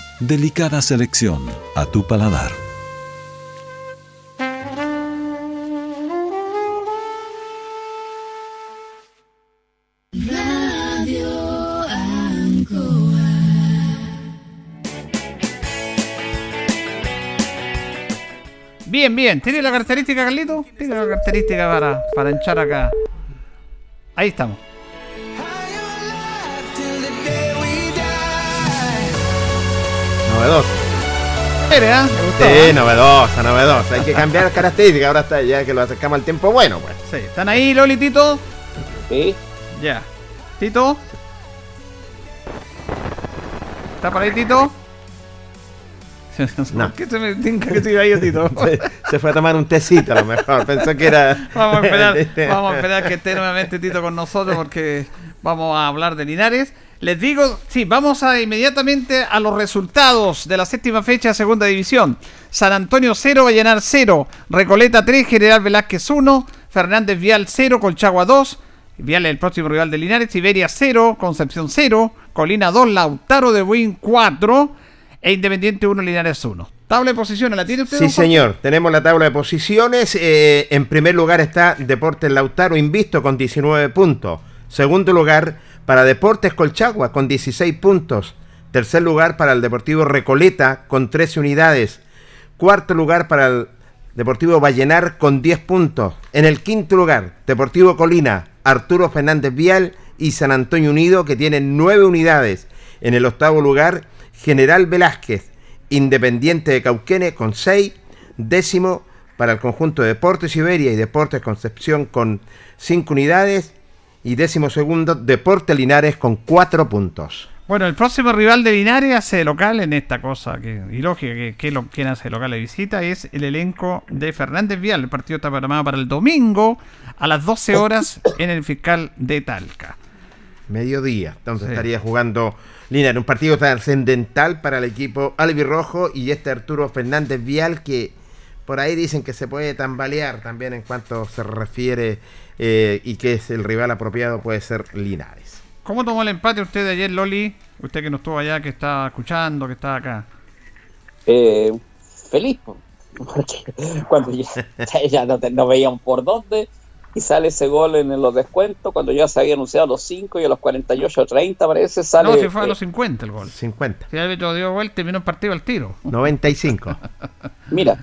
Delicada selección a tu paladar. Bien, bien. ¿Tiene la característica, Carlito? Tiene la característica para, para hinchar acá. Ahí estamos. ¿Le gustó, Sí, ah? novedosa, novedosa. Hay que cambiar características. Ahora está ya que lo acercamos al tiempo bueno, pues. Sí, ¿están ahí, Loli, Tito? Sí. Ya. ¿Tito? ¿Está por ahí, Tito? No. ¿Por qué se me tinca que siga ahí, Tito? Se, se fue a tomar un tecito a lo mejor. Pensó que era. Vamos a esperar, vamos a esperar que esté nuevamente Tito con nosotros porque vamos a hablar de Linares. Les digo, sí, vamos a inmediatamente a los resultados de la séptima fecha de segunda división. San Antonio 0, Vallenar 0, Recoleta 3, General Velázquez 1, Fernández Vial 0, Colchagua 2, Vial es el próximo rival de Linares, Iberia 0, Concepción 0, Colina 2, Lautaro de Buin 4 e Independiente 1, Linares 1. Tabla de posiciones, ¿la tiene usted? Sí, señor. Tenemos la tabla de posiciones. Eh, en primer lugar está Deportes Lautaro Invisto con 19 puntos. Segundo lugar para Deportes Colchagua con 16 puntos. Tercer lugar para el Deportivo Recoleta con 13 unidades. Cuarto lugar para el Deportivo Vallenar con 10 puntos. En el quinto lugar, Deportivo Colina, Arturo Fernández Vial y San Antonio Unido que tienen 9 unidades. En el octavo lugar, General Velázquez, Independiente de Cauquenes con 6. Décimo para el conjunto de Deportes Iberia y Deportes Concepción con 5 unidades. Y décimo segundo, Deportes Linares con 4 puntos. Bueno, el próximo rival de Linares hace local en esta cosa que ilógica que, que lo, quien hace local de visita es el elenco de Fernández Vial. El partido está programado para el domingo a las 12 horas en el fiscal de Talca. Mediodía. Entonces Sí. estaría jugando Linares. Un partido trascendental para el equipo albirrojo y este Arturo Fernández Vial que por ahí dicen que se puede tambalear también en cuanto se refiere eh, y que es el rival apropiado puede ser Linares. ¿Cómo tomó el empate usted de ayer, Loli? Usted que no estuvo allá, que está escuchando, que está acá. Eh, feliz, cuando ya, ya- no, te- no veían por dónde y sale ese gol en los descuentos, cuando ya se había anunciado a los 5 y a los 48 30 parece, sale... no, si fue a eh, los 50 el gol. 50. Si el árbitro dio vuelta y vino el partido al tiro. 95. Mira,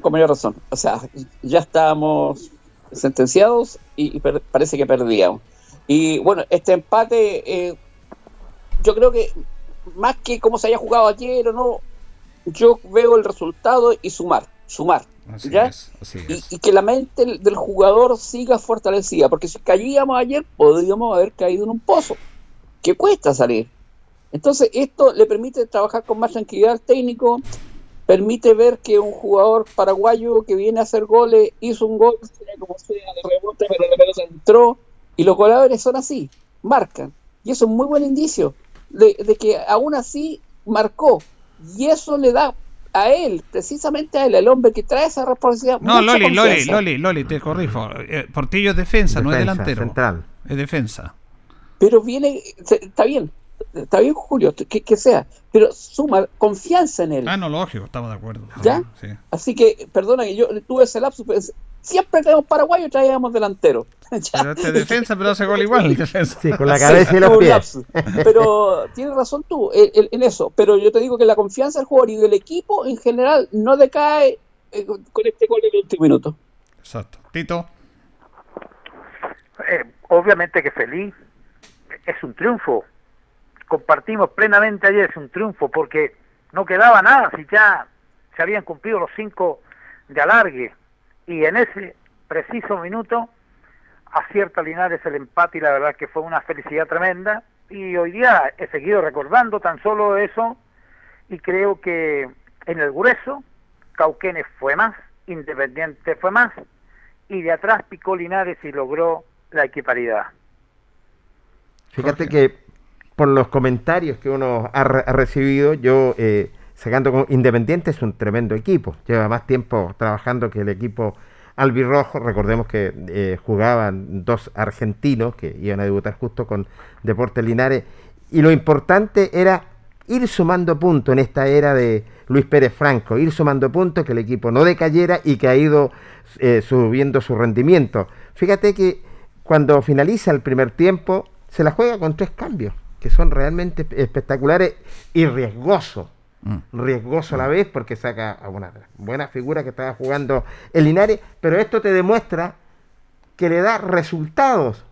con mayor razón, o sea, ya estábamos sentenciados y, y per- parece que perdíamos. Y bueno, este empate, eh, yo creo que más que cómo se haya jugado ayer o no, yo veo el resultado y sumar, sumar. Así ¿ya? es, así y, es. y que la mente del- del jugador siga fortalecida, porque si caíamos ayer, podríamos haber caído en un pozo, que cuesta salir. Entonces, esto le permite trabajar con más tranquilidad al técnico, permite ver que un jugador paraguayo que viene a hacer goles hizo un gol, sea como sea, de rebote, pero la pelota entró, y los goleadores son así, marcan. Y eso es un muy buen indicio de, de que aún así marcó, y eso le da a él, precisamente a él, el hombre que trae esa responsabilidad. No, Loli, Loli, confianza. Loli, Loli, te corrijo. Eh, Portillo es defensa, no es Defensa, delantero. central. Es defensa. Pero viene, se- está bien, está bien Julio, que, que sea, pero suma confianza en él. Ah, no, lógico, estamos de acuerdo. ¿Ya? Sí. Así que, perdona que yo tuve ese lapsus, pero siempre traemos paraguayo, traíamos delantero. Pero este es defensa, pero hace gol igual. Defensa. Sí, con la cabeza y los pies. Pero tienes razón tú en, en- en eso. Pero yo te digo que la confianza del jugador y del equipo en general no decae eh, con con este gol en el último minuto. Exacto. Tito. Eh, obviamente que feliz, es un triunfo. Compartimos plenamente ayer, es un triunfo, porque no quedaba nada si ya se habían cumplido los cinco de alargue. Y en ese preciso minuto acierta Linares el empate y la verdad que fue una felicidad tremenda. Y hoy día he seguido recordando tan solo eso y creo que en el grueso Cauquenes fue más, Independiente fue más y de atrás picó Linares y logró la equiparidad. Fíjate que por los comentarios que uno ha, re- ha recibido, yo eh, sacando con Independiente es un tremendo equipo. Lleva más tiempo trabajando que el equipo albirrojo. Recordemos que eh, jugaban dos argentinos que iban a debutar justo con Deportes Linares. Y lo importante era ir sumando puntos en esta era de Luis Pérez Franco, ir sumando puntos, que el equipo no decayera y que ha ido eh, subiendo su rendimiento. Fíjate que cuando finaliza el primer tiempo, se la juega con tres cambios, que son realmente espectaculares y riesgosos. Riesgoso a la vez porque saca a una buena figura que estaba jugando el Linares, pero esto te demuestra que le da resultados,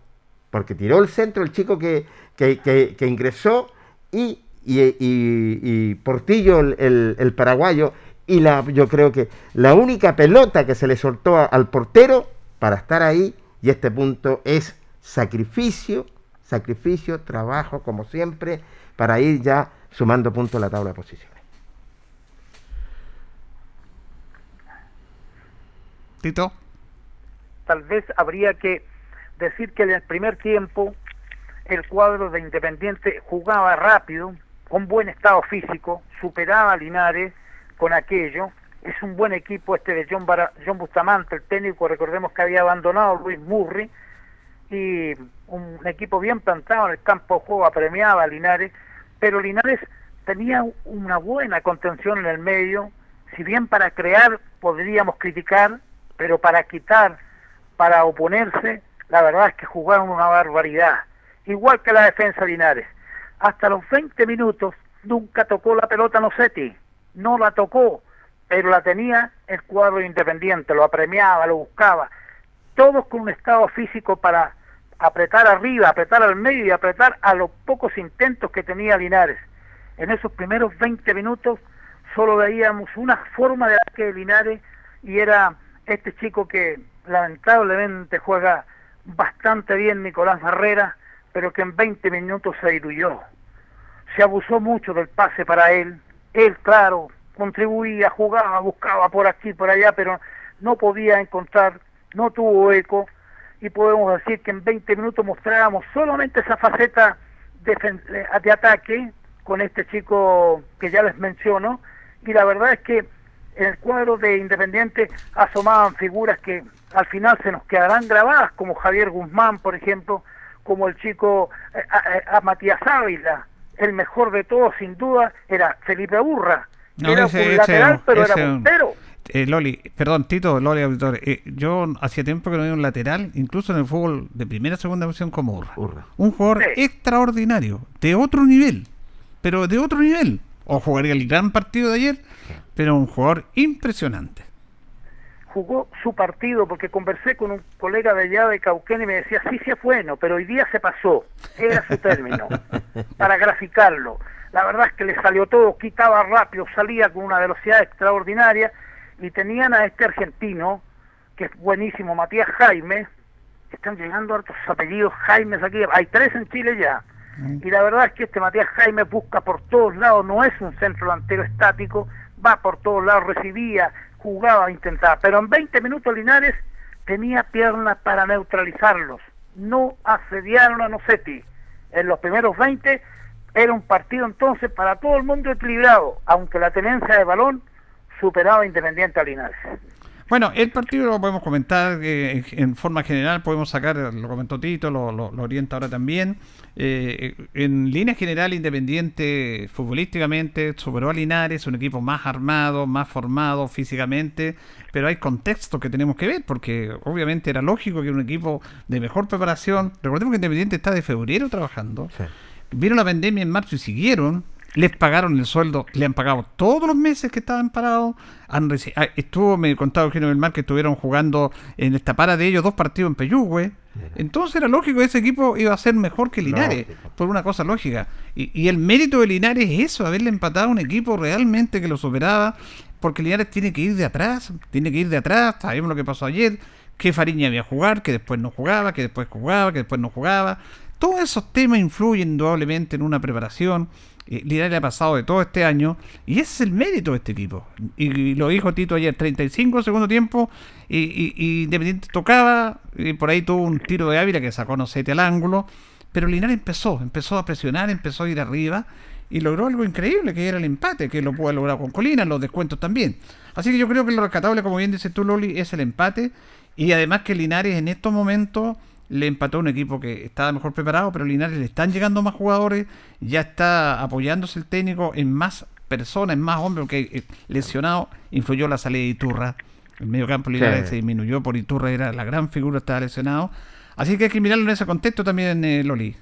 porque tiró el centro el chico que, que, que- que ingresó y, y, y- y Portillo, el, el- el paraguayo, y la, yo creo que la única pelota que se le soltó a- al portero para estar ahí, y este punto es sacrificio, sacrificio, trabajo, como siempre, para ir ya sumando puntos a la tabla de posiciones. Tito. Tal vez habría que decir que en el primer tiempo el cuadro de Independiente jugaba rápido, con buen estado físico, superaba a Linares con aquello. Es un buen equipo este de John, Bara- John Bustamante, el técnico, recordemos que había abandonado a Luis Murri, un equipo bien plantado en el campo de juego apremiaba a Linares, pero Linares tenía una buena contención en el medio, si bien para crear podríamos criticar, pero para quitar, para oponerse, la verdad es que jugaron una barbaridad, igual que la defensa de Linares. Hasta los 20 minutos nunca tocó la pelota Nocetti, no la tocó, pero la tenía el cuadro independiente, lo apremiaba, lo buscaba, todos con un estado físico para apretar arriba, apretar al medio y apretar a los pocos intentos que tenía Linares. En esos primeros 20 minutos solo veíamos una forma de ataque de Linares y era este chico que lamentablemente juega bastante bien, Nicolás Barrera, pero que en 20 minutos se diluyó. Se abusó mucho del pase para él. Él, claro, contribuía, jugaba, buscaba por aquí, por allá, pero no podía encontrar, no tuvo eco y podemos decir que en 20 minutos mostrábamos solamente esa faceta defen- de ataque con este chico que ya les menciono. Y la verdad es que en el cuadro de Independiente asomaban figuras que al final se nos quedarán grabadas como Javier Guzmán por ejemplo como el chico eh, a, a- a Matías Ávila. El mejor de todos sin duda era Felipe Burra No, era ese- un ese- lateral pero ese- era puntero Eh, Loli, perdón, Tito, Loli Auditor. eh, yo hacía tiempo que no veía un lateral, incluso en el fútbol de primera segunda división como Urra. Un jugador extraordinario, de otro nivel, pero de otro nivel. O jugaría el gran partido de ayer, pero un jugador impresionante. jugó su partido porque conversé con un colega de allá de Cauquén y me decía, sí, sí es bueno, pero hoy día se pasó, era su término, para graficarlo. La verdad es que le salió todo, quitaba rápido, salía con una velocidad extraordinaria y tenían a este argentino, que es buenísimo, Matías Jaime, están llegando hartos apellidos Jaimes aquí, hay tres en Chile ya. Y la verdad es que este Matías Jaime busca por todos lados, no es un centro delantero estático, va por todos lados, recibía, jugaba, intentaba. Pero en 20 minutos Linares tenía piernas para neutralizarlos. No asediaron a Nocetti. En los primeros 20 era un partido entonces para todo el mundo equilibrado, aunque la tenencia de balón superado a Independiente a Linares. Bueno, el partido lo podemos comentar eh, en forma general, podemos sacar, lo comentó Tito, lo, lo- lo orienta ahora también. Eh, en línea general, Independiente futbolísticamente superó a Linares, un equipo más armado, más formado físicamente, pero hay contextos que tenemos que ver, porque obviamente era lógico que un equipo de mejor preparación, recordemos que Independiente está de febrero trabajando, vieron la pandemia en marzo y siguieron, les pagaron el sueldo, le han pagado todos los meses que estaban parados. Han ah, estuvo, me contaba Eugenio del Mar que estuvieron jugando en esta para de ellos dos partidos en Peyúgue. Entonces era lógico que ese equipo iba a ser mejor que Linares, por una cosa lógica. Y, y el mérito de Linares es eso, haberle empatado a un equipo realmente que lo superaba, porque Linares tiene que ir de atrás, tiene que ir de atrás, sabemos lo que pasó ayer, que Fariña había a jugar, que después no jugaba, que después jugaba, que después no jugaba. Todos esos temas influyen indudablemente en una preparación. Eh, Linares le ha pasado de todo este año y ese es el mérito de este equipo. Y, lo dijo Tito ayer, 35 segundo tiempo y, y- Independiente tocaba, y por ahí tuvo un tiro de Ávila que sacó no sé al ángulo, pero Linares empezó, empezó a presionar, empezó a ir arriba y logró algo increíble que era el empate, que lo pudo logrado con Colina, los descuentos también. Así que yo creo que lo rescatable, como bien dices tú Loli, es el empate y además que Linares en estos momentos le empató a un equipo que estaba mejor preparado, pero Linares le están llegando más jugadores, ya está apoyándose el técnico en más personas, en más hombres, porque eh, lesionado influyó la salida de Iturra. El medio campo de Linares Sí. se disminuyó por Iturra, era la gran figura, estaba lesionado. Así que hay que mirarlo en ese contexto también, eh, Loli.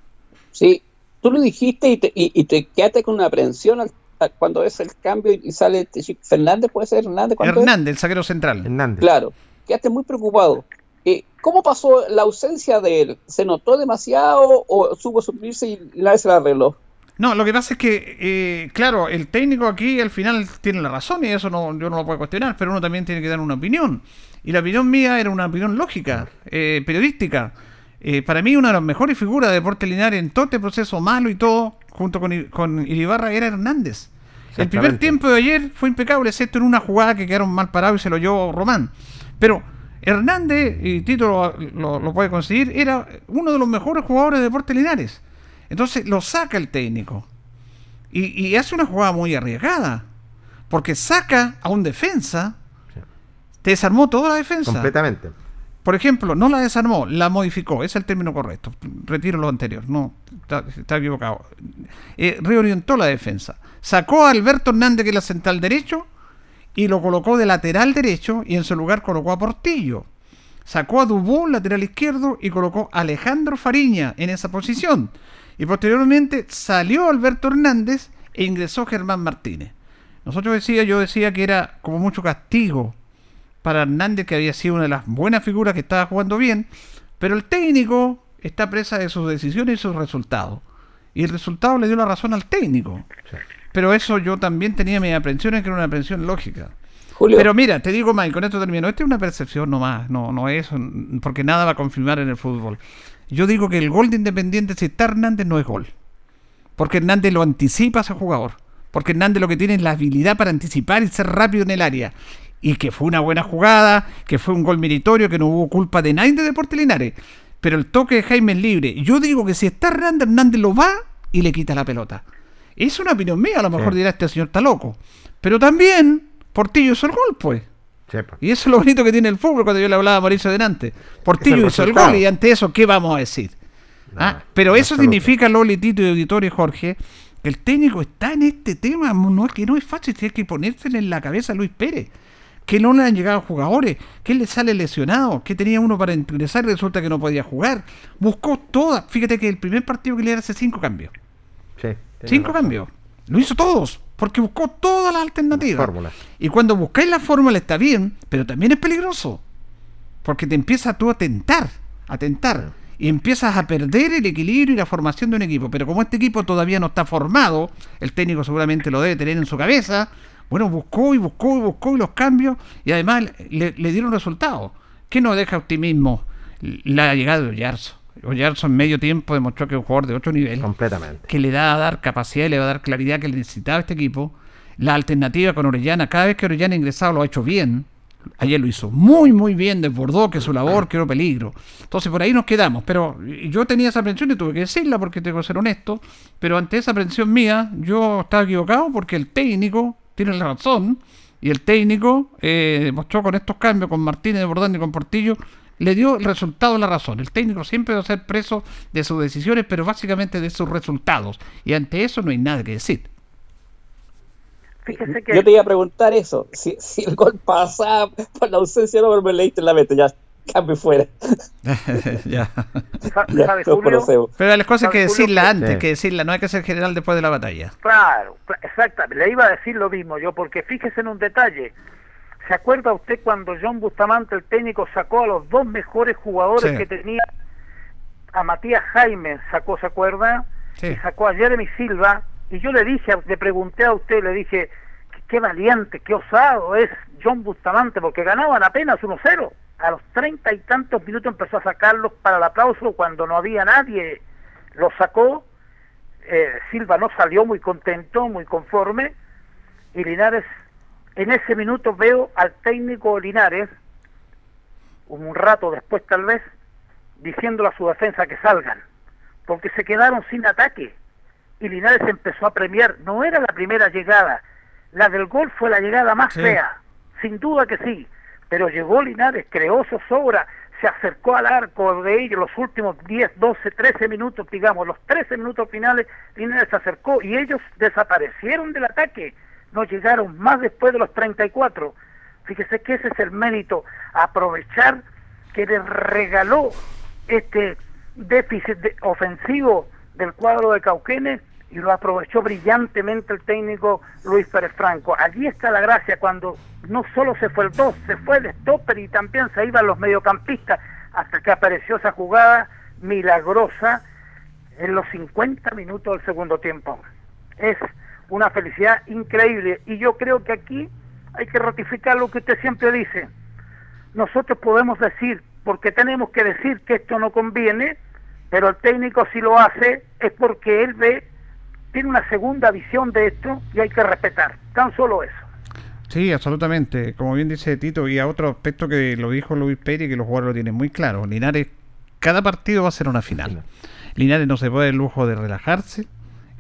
Sí, tú lo dijiste y te, y, y te quedaste con una aprensión al- cuando ves el cambio y, sale este Fernández, ¿puede ser Hernández? ¿Cuánto es? Hernández, el zaguero central. Hernández. Claro, quedaste muy preocupado. Eh, ¿Cómo pasó la ausencia de él? ¿Se notó demasiado o supo suplirse y nadie se la arregló? No, lo que pasa es que, eh, claro, el técnico aquí al final tiene la razón y eso no, yo no lo puedo cuestionar, pero uno también tiene que dar una opinión. Y la opinión mía era una opinión lógica, eh, periodística. Eh, para mí una de las mejores figuras de Deportes Linares en todo este proceso malo y todo, junto con, con Iribarra, era Hernández. El primer tiempo de ayer fue impecable, excepto en una jugada que quedaron mal parados y se lo llevó Román. Pero Hernández, y Tito lo, lo- lo puede conseguir, era uno de los mejores jugadores de Deportes Linares. Entonces lo saca el técnico. Y, y hace una jugada muy arriesgada. Porque saca a un defensa. Te desarmó toda la defensa. Completamente. Por ejemplo, no la desarmó, la modificó. Ese es el término correcto. Retiro lo anterior. No, está, está equivocado. Eh, reorientó la defensa. Sacó a Alberto Hernández, que es la central derecho, y lo colocó de lateral derecho, y en su lugar colocó a Portillo. Sacó a Dubó, lateral izquierdo, y colocó a Alejandro Fariña en esa posición. Y posteriormente salió Alberto Hernández e ingresó Germán Martínez. Nosotros decía, yo decía que era como mucho castigo para Hernández, que había sido una de las buenas figuras que estaba jugando bien, pero el técnico está presa de sus decisiones y sus resultados. Y el resultado le dio la razón al técnico. Pero eso yo también tenía mis aprensiones, que era una aprensión lógica. Julio. Pero mira, te digo, Mike, con esto termino. Esta es una percepción nomás, no, no es, porque nada va a confirmar en el fútbol. Yo digo que el gol de Independiente, si está Hernández, no es gol. Porque Hernández lo anticipa a ese jugador. Porque Hernández lo que tiene es la habilidad para anticipar y ser rápido en el área. Y que fue una buena jugada, que fue un gol meritorio, que no hubo culpa de nadie de Deportes Linares. Pero el toque de Jaime es libre. Yo digo que si está Hernández, Hernández lo va y le quita la pelota. Es una opinión mía, a lo mejor Sí. dirá este señor está loco. Pero también Portillo hizo el gol, pues. Chepa. Y eso es lo bonito que tiene el fútbol cuando yo le hablaba a Mauricio delante. Portillo hizo el gol y ante eso, ¿qué vamos a decir? Ah, pero eso significa, Loli, Tito y Auditorio y Jorge, que el técnico está en este tema. No es que no es fácil, tiene que ponérsele en la cabeza a Luis Pérez. Que no le han llegado jugadores, que le sale lesionado, que tenía uno para ingresar y resulta que no podía jugar. Buscó todas. Fíjate que el primer partido que le hace cinco cambios. Sí, Cinco cambios. Lo hizo todos, porque buscó todas las alternativas. Y cuando buscáis la fórmula está bien, pero también es peligroso. Porque te empiezas tú a tentar, a tentar. Y empiezas a perder el equilibrio y la formación de un equipo. Pero como este equipo todavía no está formado, el técnico seguramente lo debe tener en su cabeza. Bueno, buscó y buscó y buscó y los cambios. Y además le, le dieron resultados. ¿Qué nos deja optimismo? La llegada de Oyarzo. Oyarzo en medio tiempo demostró que es un jugador de otro nivel Completamente. que le da a dar capacidad y le va a dar claridad que le necesitaba este equipo. La alternativa con Orellana, cada vez que Orellana ha ingresado lo ha hecho bien. Ayer lo hizo muy, muy bien, desbordó que su labor creó peligro. Entonces por ahí nos quedamos. Pero yo tenía esa aprensión y tuve que decirla porque tengo que ser honesto. Pero ante esa aprensión mía, yo estaba equivocado porque el técnico tiene la razón Y el técnico eh, mostró con estos cambios, con Martínez, Bordán y con Portillo, le dio el resultado la razón. El técnico siempre va a ser preso de sus decisiones, pero básicamente de sus resultados. Y ante eso no hay nada que decir. Fíjese que Yo te iba a preguntar eso, si, si el gol pasaba por la ausencia de Robert, me leíste en la mente, ya, cambio fuera. ya. Julio. Pero las cosas hay que ¿Sabe, Julio, decirla antes, Sí. que decirla, no hay que ser general después de la batalla. Claro, cla- exactamente. Le iba a decir lo mismo yo, porque fíjese en un detalle. ¿Se acuerda usted cuando John Bustamante, el técnico, sacó a los dos mejores jugadores Sí. que tenía? A Matías Jaime sacó, ¿se acuerda? Sí. Y sacó a Jeremy Silva. Y yo le dije, le pregunté a usted, le dije, "Qué- qué valiente, qué osado es John Bustamante, porque ganaban apenas 1-0. A los treinta y tantos minutos empezó a sacarlos para el aplauso cuando no había nadie. Los sacó eh, Silva no salió muy contento, muy conforme, y Linares, en ese minuto veo al técnico Linares, un rato después tal vez, diciéndole a su defensa que salgan, porque se quedaron sin ataque, y Linares empezó a premiar, no era la primera llegada, la del gol fue la llegada más Sí. fea, sin duda que sí, pero llegó Linares, creó zozobra, se acercó al arco de ellos los últimos 10, 12, 13 minutos, digamos, los 13 minutos finales, Linares se acercó y ellos desaparecieron del ataque, no llegaron más después de los 34. Fíjese que ese es el mérito, aprovechar que les regaló este déficit de- ofensivo del cuadro de Cauquenes y lo aprovechó brillantemente el técnico Luis Pérez Franco. Allí está la gracia cuando no solo se fue el 2, se fue el stopper y también se iban los mediocampistas hasta que apareció esa jugada milagrosa en los 50 minutos del segundo tiempo. Es una felicidad increíble y yo creo que aquí hay que ratificar lo que usted siempre dice. Nosotros podemos decir, porque tenemos que decir que esto no conviene, pero el técnico si lo hace es porque él ve, tiene una segunda visión de esto y hay que respetar. Tan solo eso. Sí, absolutamente. Como bien dice Tito, y a otro aspecto que lo dijo Luis Pérez, que los jugadores lo tienen muy claro. Linares, cada partido va a ser una final. Linares no se puede el lujo de relajarse.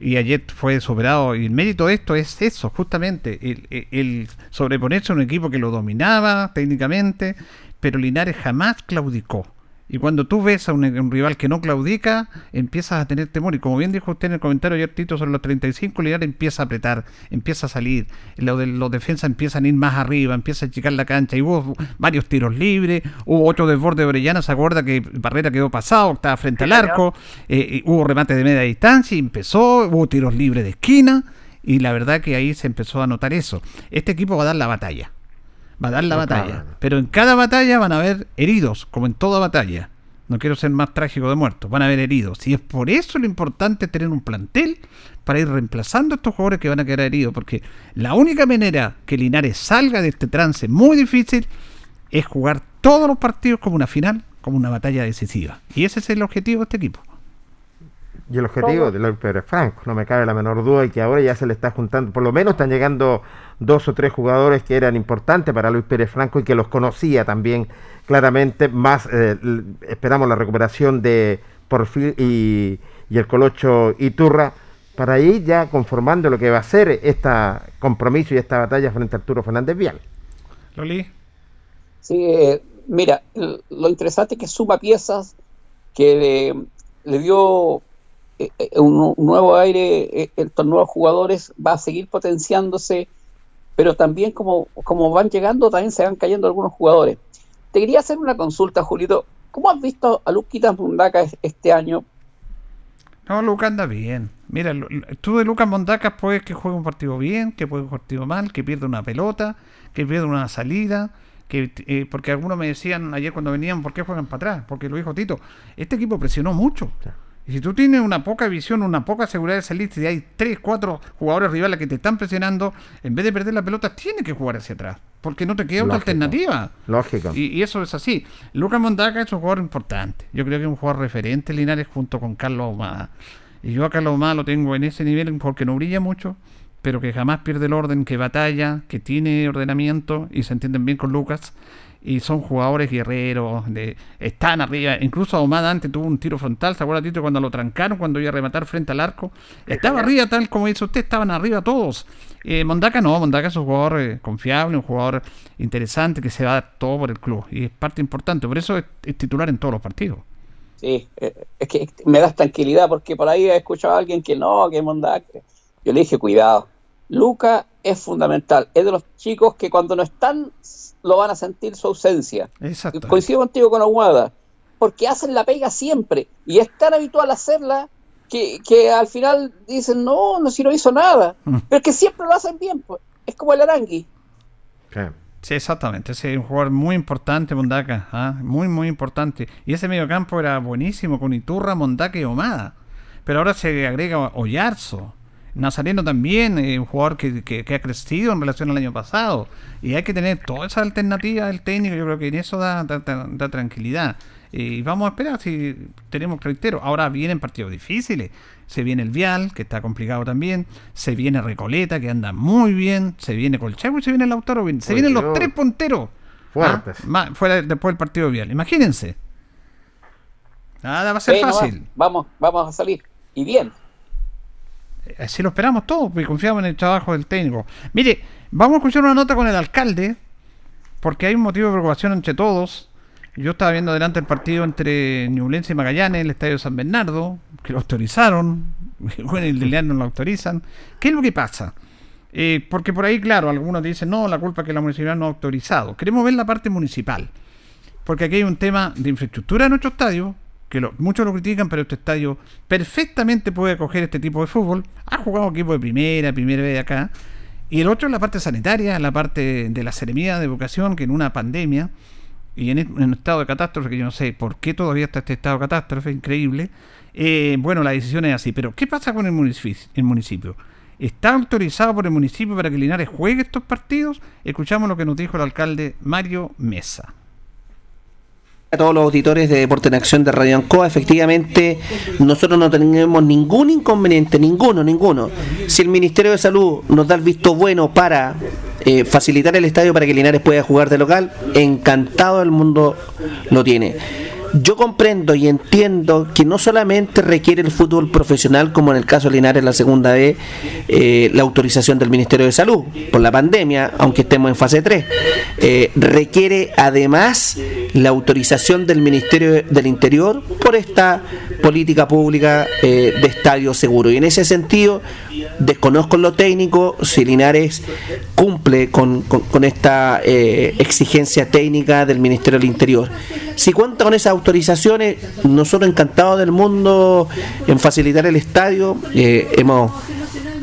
Y ayer fue superado. Y el mérito de esto es eso, justamente. El, el- sobreponerse a un equipo que lo dominaba técnicamente. Pero Linares jamás claudicó. Y cuando tú ves a un, un rival que no claudica, empiezas a tener temor. Y como bien dijo usted en el comentario ayer, Tito, sobre los 35, Linares empieza a apretar, empieza a salir. Lo de, los defensas empiezan a ir más arriba, empieza a achicar la cancha. Y hubo varios tiros libres, hubo otro desborde de Orellana, se acuerda que Barrera quedó pasado, estaba frente al arco, eh, eh, hubo remate de media distancia y empezó, hubo tiros libres de esquina. Y la verdad que ahí se empezó a notar eso. Este equipo va a dar la batalla va a dar la No, batalla. Pero en cada batalla van a haber heridos, como en toda batalla. No quiero ser más trágico de muertos, van a haber heridos. Y es por eso lo importante tener un plantel para ir reemplazando a estos jugadores que van a quedar heridos. Porque la única manera que Linares salga de este trance muy difícil es jugar todos los partidos como una final, como una batalla decisiva. Y ese es el objetivo de este equipo. Y el objetivo de Luis Pérez Franco, no me cabe la menor duda, y que ahora ya se le está juntando, por lo menos están llegando dos o tres jugadores que eran importantes para Luis Pérez Franco y que los conocía también claramente, más eh, esperamos la recuperación de Porfil y, y el Colocho Iturra, para ir ya conformando lo que va a ser este compromiso y esta batalla frente a Arturo Fernández Vial. Loli. Sí, eh, mira, lo interesante es que suma piezas que le, le dio un, un nuevo aire, eh, estos nuevos jugadores, va a seguir potenciándose, pero también como, como van llegando, también se van cayendo algunos jugadores. Te quería hacer una consulta, Julito. ¿Cómo has visto a Luquitas Mundaca es- este año? No, Lucas anda bien. Mira, tú de Lucas Mondacas puedes que juegue un partido bien, que juegue un partido mal, que pierda una pelota, que pierda una salida. Que, eh, porque algunos me decían ayer cuando venían, ¿por qué juegan para atrás? Porque lo dijo Tito, este equipo presionó mucho. Y si tú tienes una poca visión, una poca seguridad de salir, y hay tres, cuatro jugadores rivales que te están presionando, en vez de perder la pelota, tienes que jugar hacia atrás. Porque no te queda otra Lógico. alternativa. Lógico. Y, y eso es así. Lucas Mondaca es un jugador importante. Yo creo que es un jugador referente en Linares junto con Carlos Ahumada. Y yo a Carlos Ahumada lo tengo en ese nivel porque no brilla mucho, pero que jamás pierde el orden, que batalla, que tiene ordenamiento y se entienden bien con Lucas. Y son jugadores guerreros, de, están arriba. Incluso Ahumada antes tuvo un tiro frontal, ¿se acuerda Tito cuando lo trancaron, cuando iba a rematar frente al arco? Estaba arriba, tal como dice usted, estaban arriba todos. Eh, Mondaca no, Mondaca es un jugador eh, confiable, un jugador interesante que se va a dar todo por el club y es parte importante, por eso es, es titular en todos los partidos. Sí, eh, es que me das tranquilidad porque por ahí he escuchado a alguien que no, que Mondaca. Yo le dije, cuidado. Luca es fundamental. Es de los chicos que cuando no están lo van a sentir su ausencia. Exacto. Coincido contigo con Aguada. Porque hacen la pega siempre. Y es tan habitual hacerla que, que al final dicen, no, no, si no hizo nada. Mm. Pero es que siempre lo hacen bien. Pues. Es como el Arangui. Sí, exactamente. Ese es un jugador muy importante, Mondaca. ¿ah? Muy, muy importante. Y ese mediocampo era buenísimo con Iturra, Mondaca y Omada. Pero ahora se agrega Oyarzo. Nazareno también, eh, un jugador que, que- que ha crecido en relación al año pasado. Y hay que tener toda esa alternativa del técnico. Yo creo que en eso da, da- da- da tranquilidad. Y vamos a esperar si tenemos reitero. Ahora vienen partidos difíciles. Se viene el Vial, que está complicado también. Se viene Recoleta, que anda muy bien. Se viene Colchagua y se viene Lautaro. Se Uy, vienen los Dios. tres punteros. Fuertes. Ah, ma- fuera después del partido Vial. Imagínense. Nada va a ser Sí, fácil. Vamos, vamos a salir. Y bien. Así lo esperamos todos, porque confiamos en el trabajo del técnico. Mire, vamos a escuchar una nota con el alcalde, porque hay un motivo de preocupación entre todos. Yo estaba viendo adelante el partido entre Ñublense y Magallanes, el estadio San Bernardo, que lo autorizaron, bueno, el de León no lo autorizan. ¿Qué es lo que pasa? Eh, porque por ahí, claro, algunos dicen, no, la culpa es que la municipalidad no ha autorizado. Queremos ver la parte municipal, porque aquí hay un tema de infraestructura de nuestro estadio, que lo- muchos lo critican, pero este estadio perfectamente puede acoger este tipo de fútbol. Ha jugado equipo de primera, primera vez acá. Y el otro es la parte sanitaria, la parte de la seremía de educación, que en una pandemia y en, en un estado de catástrofe, que yo no sé por qué todavía está este estado de catástrofe, increíble. eh, bueno, la decisión es así. Pero, ¿qué pasa con el municipio? el municipio? ¿Está autorizado por el municipio para que Linares juegue estos partidos? Escuchamos lo que nos dijo el alcalde Mario Mesa. A todos los auditores de Deporte en Acción de Radio Ancoa, efectivamente nosotros no tenemos ningún inconveniente, ninguno, ninguno. Si el Ministerio de Salud nos da el visto bueno para eh, facilitar el estadio para que Linares pueda jugar de local, encantado el mundo lo tiene. Yo comprendo y entiendo que no solamente requiere el fútbol profesional, como en el caso de Linares la segunda vez, eh, la autorización del Ministerio de Salud por la pandemia, aunque estemos en fase 3, eh, requiere además la autorización del Ministerio del Interior por esta política pública eh, de estadio seguro. Y en ese sentido, desconozco lo técnico si Linares cumple con esta eh, exigencia técnica del Ministerio del Interior. Si cuenta con esas autorizaciones, nosotros encantados del mundo en facilitar el estadio, eh, hemos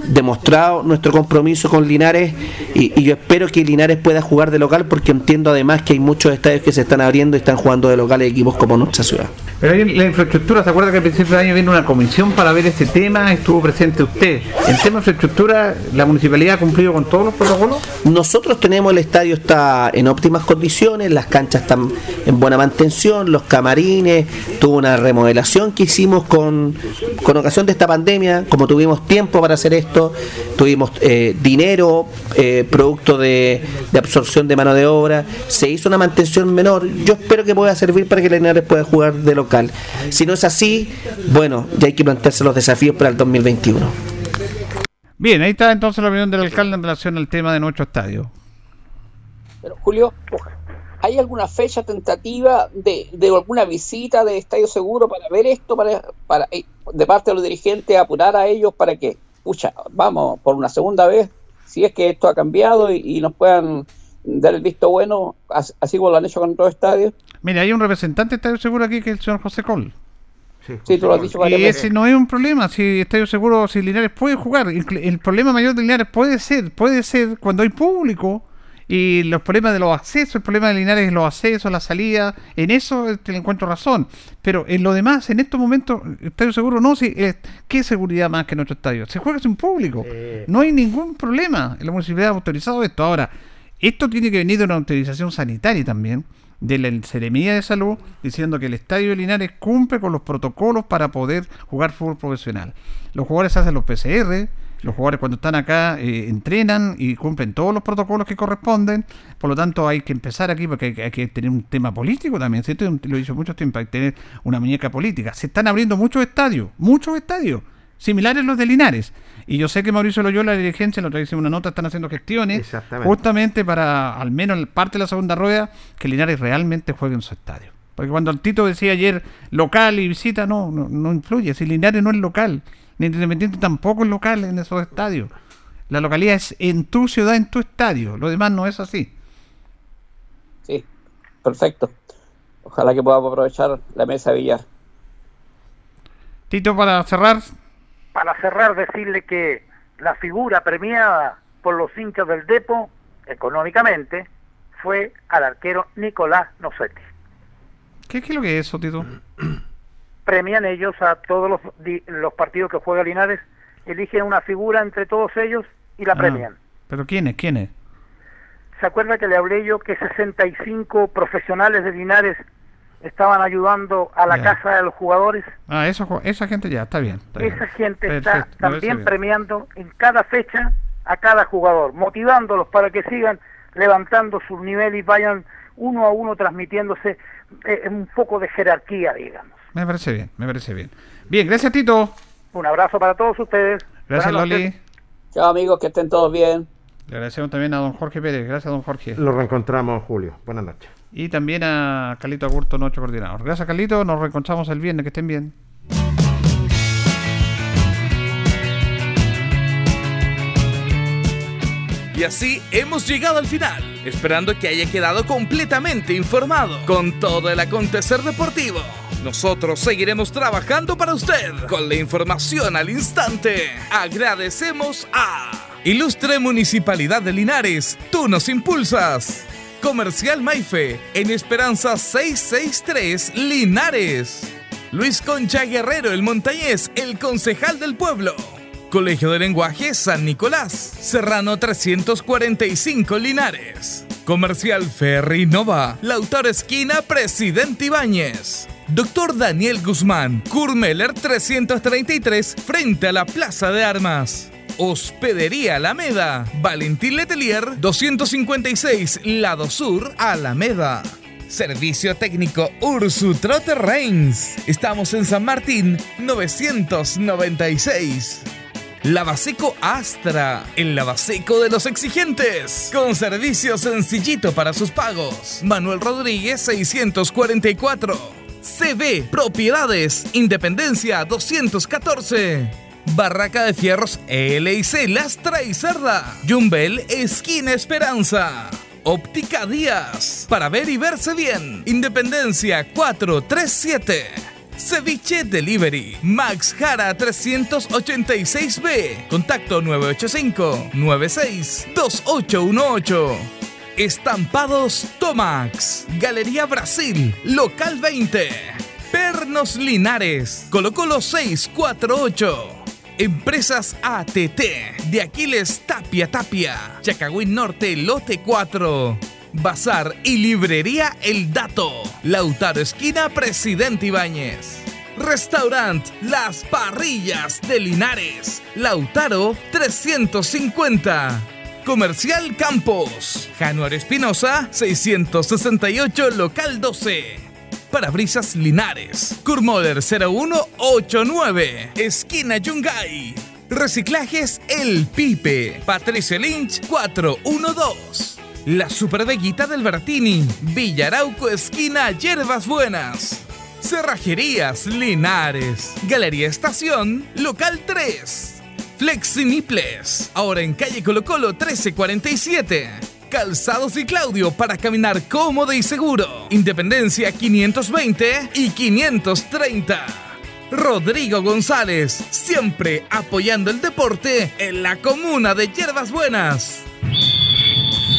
demostrado nuestro compromiso con Linares y, y yo espero que Linares pueda jugar de local porque entiendo además que hay muchos estadios que se están abriendo y están jugando de local equipos como nuestra ciudad. Pero ahí la infraestructura, ¿se acuerda que al principio de año vino una comisión para ver este tema? Estuvo presente usted. En tema de infraestructura, ¿la municipalidad ha cumplido con todos los protocolos? Nosotros tenemos el estadio está en óptimas condiciones, las canchas están en buena mantención, los camarines, tuvo una remodelación que hicimos con, con ocasión de esta pandemia, como tuvimos tiempo para hacer esto, tuvimos eh, dinero, eh, producto de, de absorción de mano de obra, se hizo una mantención menor, yo espero que pueda servir para que Linares pueda jugar de local. Si no es así, bueno, ya hay que plantearse los desafíos para el 2021. Bien, ahí está entonces la opinión del alcalde en relación al tema de nuestro estadio. Pero Julio, ¿hay alguna fecha tentativa de, de alguna visita de Estadio Seguro para ver esto, para, para eh, de parte de los dirigentes apurar a ellos para que, pucha, vamos por una segunda vez, si es que esto ha cambiado y, y nos puedan dar el visto bueno, as- así como lo han hecho con otros estadios? Mira, hay un representante de Estadio Seguro aquí que es el señor José Col. Sí, tú lo has dicho varias Y veces. ese no es un problema, si Estadio Seguro, si Linares puede jugar. Inclu- El problema mayor de Linares puede ser, puede ser cuando hay público y los problemas de los accesos, el problema de Linares es los accesos, la salida, en eso te encuentro razón. Pero en lo demás, en estos momentos, Estadio Seguro no, si, eh, ¿qué seguridad más que nuestro estadio? Se juega sin público, no hay ningún problema. La municipalidad ha autorizado esto. Ahora, esto tiene que venir de una autorización sanitaria también, de la Seremía de Salud, diciendo que el Estadio de Linares cumple con los protocolos para poder jugar fútbol profesional. Los jugadores hacen los PCR, Los jugadores cuando están acá eh, entrenan y cumplen todos los protocolos que corresponden. Por lo tanto, hay que empezar aquí porque hay, que- hay que tener un tema político también. ¿cierto? Lo he dicho mucho tiempo, hay que tener una muñeca política. Se están abriendo muchos estadios, muchos estadios, similares a los de Linares. Y yo sé que Mauricio Loyola, la dirigencia, lo trae una nota, están haciendo gestiones justamente para, al menos en parte de la segunda rueda, que Linares realmente juegue en su estadio. Porque cuando el Tito decía ayer local y visita, no, no, no influye. Si Linares no es local, Independiente tampoco es local en esos estadios. La localidad es en tu ciudad, en tu estadio. Lo demás no es así. Sí, perfecto. Ojalá que podamos aprovechar la mesa de billar. Tito, para cerrar, Para cerrar, decirle que la figura premiada por los hinchas del Depo, económicamente, fue al arquero Nicolás Nocetti. ¿qué, qué es lo que es eso, Tito? Premian ellos a todos los, los partidos que juega Linares, eligen una figura entre todos ellos y la Ah, premian. ¿Pero quién es? ¿Quién es? ¿Se acuerda que le hablé yo que 65 profesionales de Linares estaban ayudando a la Ya. casa de los jugadores? Ah, eso, esa gente ya, está bien. está bien. Esa gente Perfecto, está también premiando en cada fecha a cada jugador, motivándolos para que sigan levantando su nivel y vayan uno a uno transmitiéndose eh, un poco de jerarquía, digamos. Me parece bien, me parece bien. Bien, gracias, Tito. Un abrazo para todos ustedes. Gracias. Loli. Chao amigos, que estén todos bien. Le agradecemos también a don Jorge Pérez. Gracias, don Jorge. Lo reencontramos, Julio. Buenas noches. Y también a Carlito Agurto, nuestro coordinador. Gracias, Carlito. Nos reencontramos el viernes. Que estén bien. Y así hemos llegado al final, esperando que haya quedado completamente informado con todo el acontecer deportivo. Nosotros seguiremos trabajando para usted con la información al instante. Agradecemos a Ilustre Municipalidad de Linares, tú nos impulsas. Comercial Maife, en Esperanza 663 Linares. Luis Concha Guerrero, el montañés, el concejal del pueblo. Colegio de Lenguaje San Nicolás, Serrano 345 Linares. Comercial Ferry Nova, Lautaro Esquina, Presidente Ibáñez. Doctor Daniel Guzmán, Kurmeller 333, frente a la Plaza de Armas. Hospedería Alameda, Valentín Letelier 256, Lado Sur, Alameda. Servicio técnico Ursu Trotter. Estamos en San Martín 996. Lavaseco Astra, el lavaseco de los exigentes, con servicio sencillito para sus pagos. Manuel Rodríguez 644. CB Propiedades, Independencia 214. Barraca de Fierros LIC Lastra y Cerda. Jumbel Esquina Esperanza. Óptica Díaz. Para ver y verse bien. Independencia 437. Ceviche Delivery. Max Jara 386B. Contacto 985-962818. Estampados Tomax. Galería Brasil. Local 20. Pernos Linares. Colo Colo 648. Empresas ATT. De Aquiles Tapia Tapia. Chacagüín Norte Lote 4. Bazar y Librería El Dato. Lautaro Esquina Presidente Ibáñez. Restaurant Las Parrillas de Linares. Lautaro 350. Comercial Campos. Januar Espinosa 668 Local 12. Parabrisas Linares. Kurmoder 0189. Esquina Yungay. Reciclajes El Pipe. Patricio Lynch 412. La Superveguita del Bertini. Villarauco Esquina Hierbas Buenas. Cerrajerías Linares. Galería Estación Local 3. Flexiniples. Ahora en calle Colo Colo 1347. Calzados y Claudio para caminar cómodo y seguro. Independencia 520 y 530. Rodrigo González, siempre apoyando el deporte en la comuna de Hierbas Buenas.